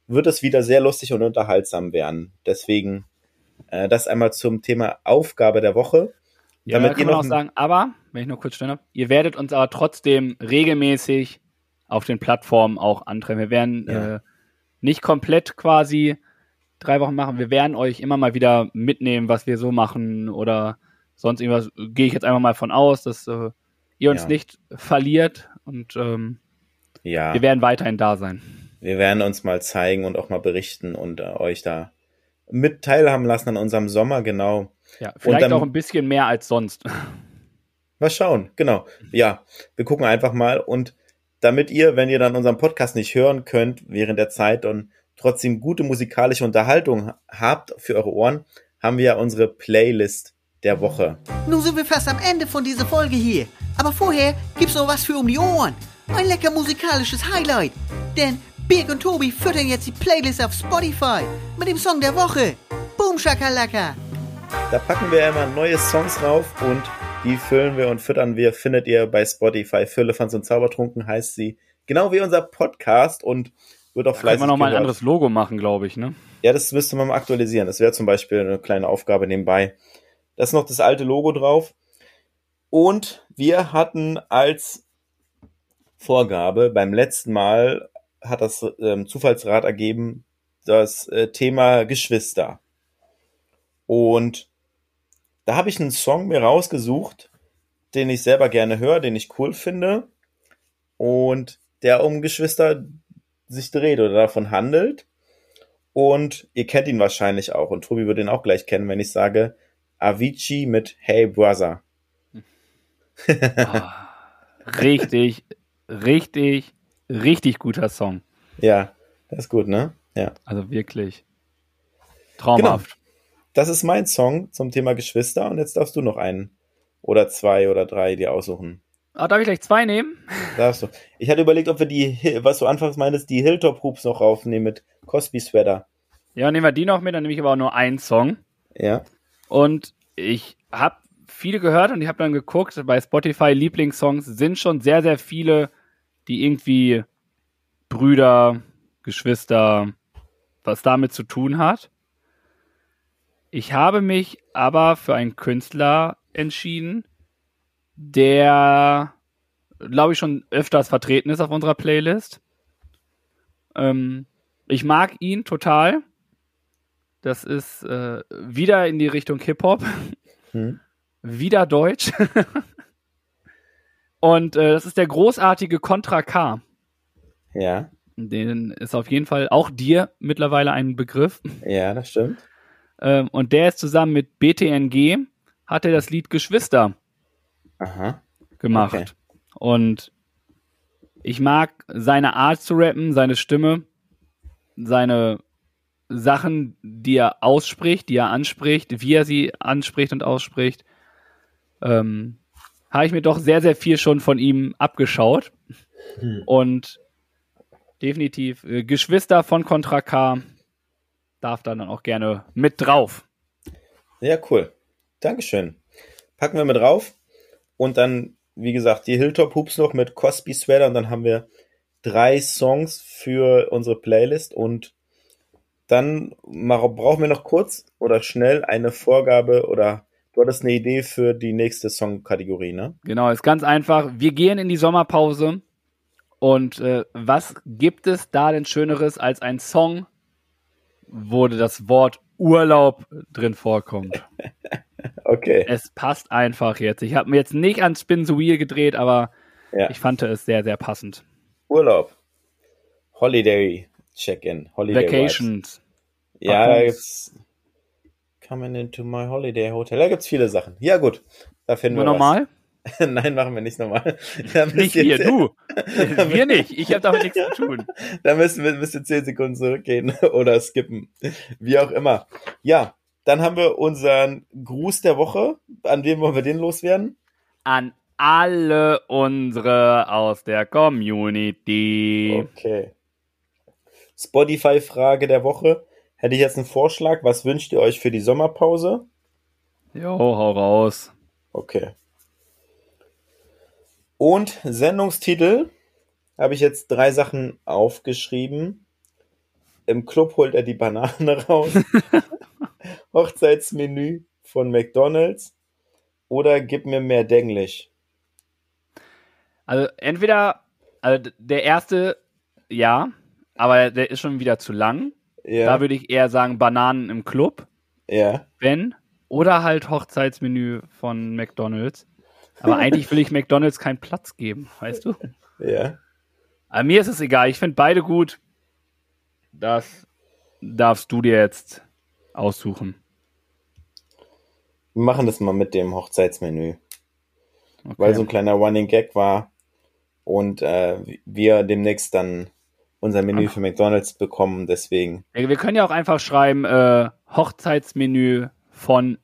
wird es wieder sehr lustig und unterhaltsam werden. Deswegen äh, das einmal zum Thema Aufgabe der Woche. Ja, Damit kann man auch sagen, aber, wenn ich nur kurz stellen darf, ihr werdet uns aber trotzdem regelmäßig auf den Plattformen auch antreffen. Wir werden ja. äh, nicht komplett quasi drei Wochen machen. Wir werden euch immer mal wieder mitnehmen, was wir so machen oder sonst irgendwas. Gehe ich jetzt einfach mal von aus, dass äh, ihr uns ja. nicht verliert und ähm, ja. wir werden weiterhin da sein. Wir werden uns mal zeigen und auch mal berichten und äh, euch da mit teilhaben lassen an unserem Sommer, genau. Ja, vielleicht dann, auch ein bisschen mehr als sonst. Mal schauen, genau. Ja, wir gucken einfach mal und damit ihr, wenn ihr dann unseren Podcast nicht hören könnt während der Zeit und trotzdem gute musikalische Unterhaltung habt für eure Ohren, haben wir ja unsere Playlist der Woche. Nun sind wir fast am Ende von dieser Folge hier. Aber vorher gibt's noch was für um die Ohren. Ein lecker musikalisches Highlight. Denn Birg und Tobi füttern jetzt die Playlist auf Spotify mit dem Song der Woche. Boom Shakalaka. Da packen wir immer neue Songs rauf und die füllen wir und füttern wir. Findet ihr bei Spotify. Füllefanz und Zaubertrunken heißt sie. Genau wie unser Podcast und wird auch fleißig. Kann man nochmal ein anderes Logo machen, glaube ich, ne? Ja, das müsste man mal aktualisieren. Das wäre zum Beispiel eine kleine Aufgabe nebenbei. Da ist noch das alte Logo drauf. Und wir hatten als Vorgabe beim letzten Mal hat das ähm, Zufallsrat ergeben, das äh, Thema Geschwister. Und da habe ich einen Song mir rausgesucht, den ich selber gerne höre, den ich cool finde und der um Geschwister sich dreht oder davon handelt. Und ihr kennt ihn wahrscheinlich auch. Und Tobi wird ihn auch gleich kennen, wenn ich sage Avicii mit Hey Brother. oh, richtig, richtig, richtig guter Song. Ja, das ist gut, ne? Ja. Also wirklich traumhaft. Genau. Das ist mein Song zum Thema Geschwister und jetzt darfst du noch einen oder zwei oder drei dir aussuchen. Ah, darf ich gleich zwei nehmen? Darfst du. Ich hatte überlegt, ob wir die, was du anfangs meintest, die Hilltop Hoops noch raufnehmen mit Cosby Sweater. Ja, nehmen wir die noch mit, dann nehme ich aber auch nur einen Song. Ja. Und ich habe viele gehört und ich habe dann geguckt, bei Spotify Lieblingssongs sind schon sehr, sehr viele, die irgendwie Brüder, Geschwister, was damit zu tun hat. Ich habe mich aber für einen Künstler entschieden, der, glaube ich, schon öfters vertreten ist auf unserer Playlist. Ähm, ich mag ihn total. Das ist äh, wieder in die Richtung Hip-Hop. Hm. wieder Deutsch. Und äh, das ist der großartige Contra K. Ja. Den ist auf jeden Fall auch dir mittlerweile ein Begriff. Ja, das stimmt. Ähm, und der ist zusammen mit BTNG, hat er das Lied Geschwister Aha. gemacht. Okay. Und ich mag seine Art zu rappen, seine Stimme, seine Sachen, die er ausspricht, die er anspricht, wie er sie anspricht und ausspricht. Ähm, habe ich mir doch sehr, sehr viel schon von ihm abgeschaut. Hm. Und definitiv äh, Geschwister von Contra K darf dann auch gerne mit drauf. Ja, cool. Dankeschön. Packen wir mit drauf. Und dann, wie gesagt, die Hilltop Hoops noch mit Cosby Sweater. Und dann haben wir drei Songs für unsere Playlist. Und dann brauchen wir noch kurz oder schnell eine Vorgabe oder du hattest eine Idee für die nächste Songkategorie, ne? Genau, ist ganz einfach. Wir gehen in die Sommerpause. Und äh, was gibt es da denn Schöneres als ein Song, wo das Wort Urlaub drin vorkommt. Okay. Es passt einfach jetzt. Ich habe mir jetzt nicht ans Spin the Wheel gedreht, aber Ja. ich fand es sehr, sehr passend. Urlaub. Holiday Check-in. Holiday Vibes. Vacations. Ja, da gibt's Coming into my holiday hotel. Da gibt's viele Sachen. Ja, gut. Da finden Nur wir normal? was. Nein, machen wir nicht normal. Müsst Nicht ihr du. Wir nicht. Ich habe damit nichts zu tun. Da müssen wir müsst ihr 10 Sekunden zurückgehen oder skippen. Wie auch immer. Ja, dann haben wir unseren Gruß der Woche. An wen wollen wir den loswerden? An alle unsere aus der Community. Okay. Spotify-Frage der Woche. Hätte ich jetzt einen Vorschlag. Was wünscht ihr euch für die Sommerpause? Jo, hau raus. Okay. Und Sendungstitel habe ich jetzt drei Sachen aufgeschrieben. Im Club holt er die Banane raus. Hochzeitsmenü von McDonald's. Oder gib mir mehr Denglisch. Also entweder, also der erste, ja, aber der ist schon wieder zu lang. Ja. Da würde ich eher sagen Bananen im Club, ja. wenn. Oder halt Hochzeitsmenü von McDonalds. Aber eigentlich will ich McDonalds keinen Platz geben, weißt du? Ja. Aber mir ist es egal, ich finde beide gut. Das darfst du dir jetzt aussuchen. Wir machen das mal mit dem Hochzeitsmenü. Okay. Weil so ein kleiner Running Gag war. Und äh, wir demnächst dann unser Menü für McDonald's bekommen. Deswegen. Wir können ja auch einfach schreiben, äh, Hochzeitsmenü von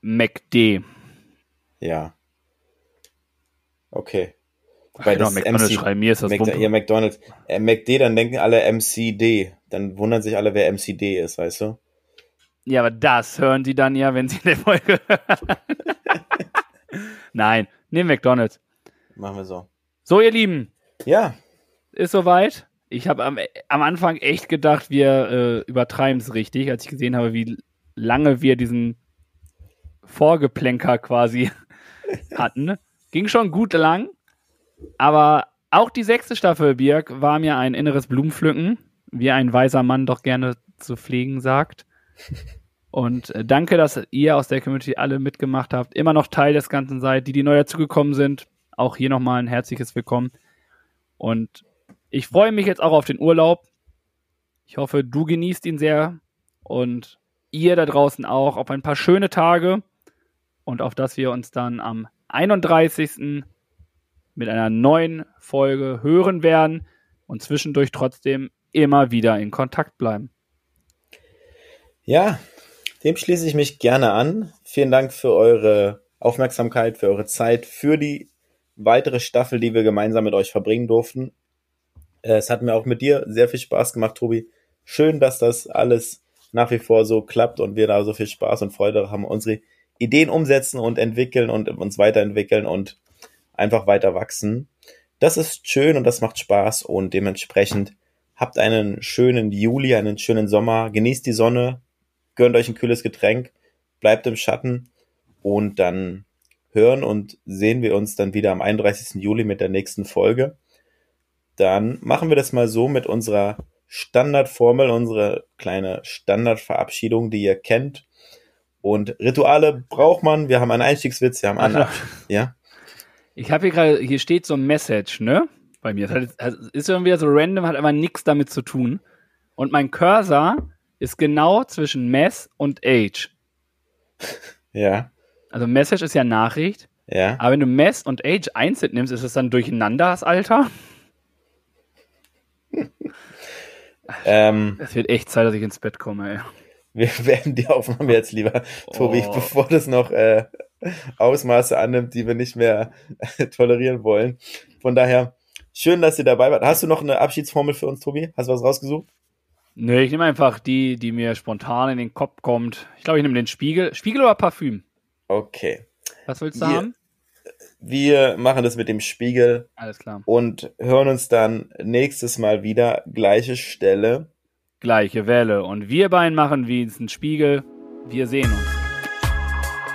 McD. Ja. Okay. Ach, Weil genau, das McDonald's MC schreiben, mir ist das Wumpe. ja, McDonald's. Äh, McD, dann denken alle MCD. Dann wundern sich alle, wer MCD ist, weißt du? Ja, aber das hören sie dann ja, wenn sie in der Folge hören. Nein, nehmen McDonald's. Machen wir so. So, ihr Lieben, Ja, ist soweit. Ich habe am, am Anfang echt gedacht, wir äh, übertreiben es richtig, als ich gesehen habe, wie lange wir diesen Vorgeplänker quasi hatten. Ging schon gut lang, aber auch die sechste Staffel, Birg, war mir ein inneres Blumenpflücken, wie ein weiser Mann doch gerne zu pflegen sagt. Und äh, danke, dass ihr aus der Community alle mitgemacht habt, immer noch Teil des Ganzen seid, die, die neu dazugekommen sind. Auch hier nochmal ein herzliches Willkommen. Und ich freue mich jetzt auch auf den Urlaub. Ich hoffe, du genießt ihn sehr und ihr da draußen auch auf ein paar schöne Tage und auf dass wir uns dann am 31. mit einer neuen Folge hören werden und zwischendurch trotzdem immer wieder in Kontakt bleiben. ja, dem schließe ich mich gerne an. Vielen Dank für eure Aufmerksamkeit, für eure Zeit, für die weitere Staffel, die wir gemeinsam mit euch verbringen durften. Äh, Es hat mir auch mit dir sehr viel Spaß gemacht, Tobi. Schön, dass das alles nach wie vor so klappt und wir da so viel Spaß und Freude haben, unsere Ideen umsetzen und entwickeln und uns weiterentwickeln und einfach weiter wachsen. Das ist schön und das macht Spaß und dementsprechend habt einen schönen Juli, einen schönen Sommer, genießt die Sonne, gönnt euch ein kühles Getränk, bleibt im Schatten und dann hören und sehen wir uns dann wieder am 31. Juli mit der nächsten Folge. Dann machen wir das mal so mit unserer Standardformel, unsere kleine Standardverabschiedung, die ihr kennt. Und Rituale braucht man. Wir haben einen Einstiegswitz, wir haben einen. Ach Ja, Ich habe hier gerade, hier steht so ein Message, ne? Bei mir. Das hat- das ist irgendwie so random, hat aber nichts damit zu tun. Und mein Cursor ist genau zwischen Mess und Age. ja, Also Message ist ja Nachricht, ja. aber wenn du Mess und Age einzeln nimmst, ist es dann durcheinander das Alter? Ähm, Es wird echt Zeit, dass ich ins Bett komme, ey. wir werden die Aufnahme jetzt lieber, Tobi, Oh. bevor das noch äh, Ausmaße annimmt, die wir nicht mehr tolerieren wollen. Von daher, schön, dass ihr dabei wart. Hast du noch eine Abschiedsformel für uns, Tobi? Hast du was rausgesucht? Nö, ich nehme einfach die, die mir spontan in den Kopf kommt. Ich glaube, ich nehme den Spiegel. Spiegel oder Parfüm? Okay. Was willst du Hier. haben? Wir machen das mit dem Spiegel Alles klar. und hören uns dann nächstes Mal wieder. Gleiche Stelle. Gleiche Welle. Und wir beiden machen wie ein Spiegel. Wir sehen uns.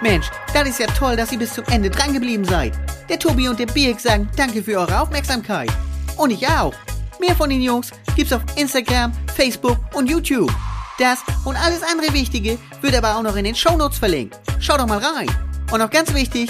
Mensch, das ist ja toll, dass ihr bis zum Ende dran geblieben seid. Der Tobi und der Birk sagen danke für eure Aufmerksamkeit. Und ich auch. Mehr von den Jungs gibt's auf Instagram, Facebook und YouTube. Das und alles andere Wichtige wird aber auch noch in den Shownotes verlinkt. Schau doch mal rein. Und noch ganz wichtig,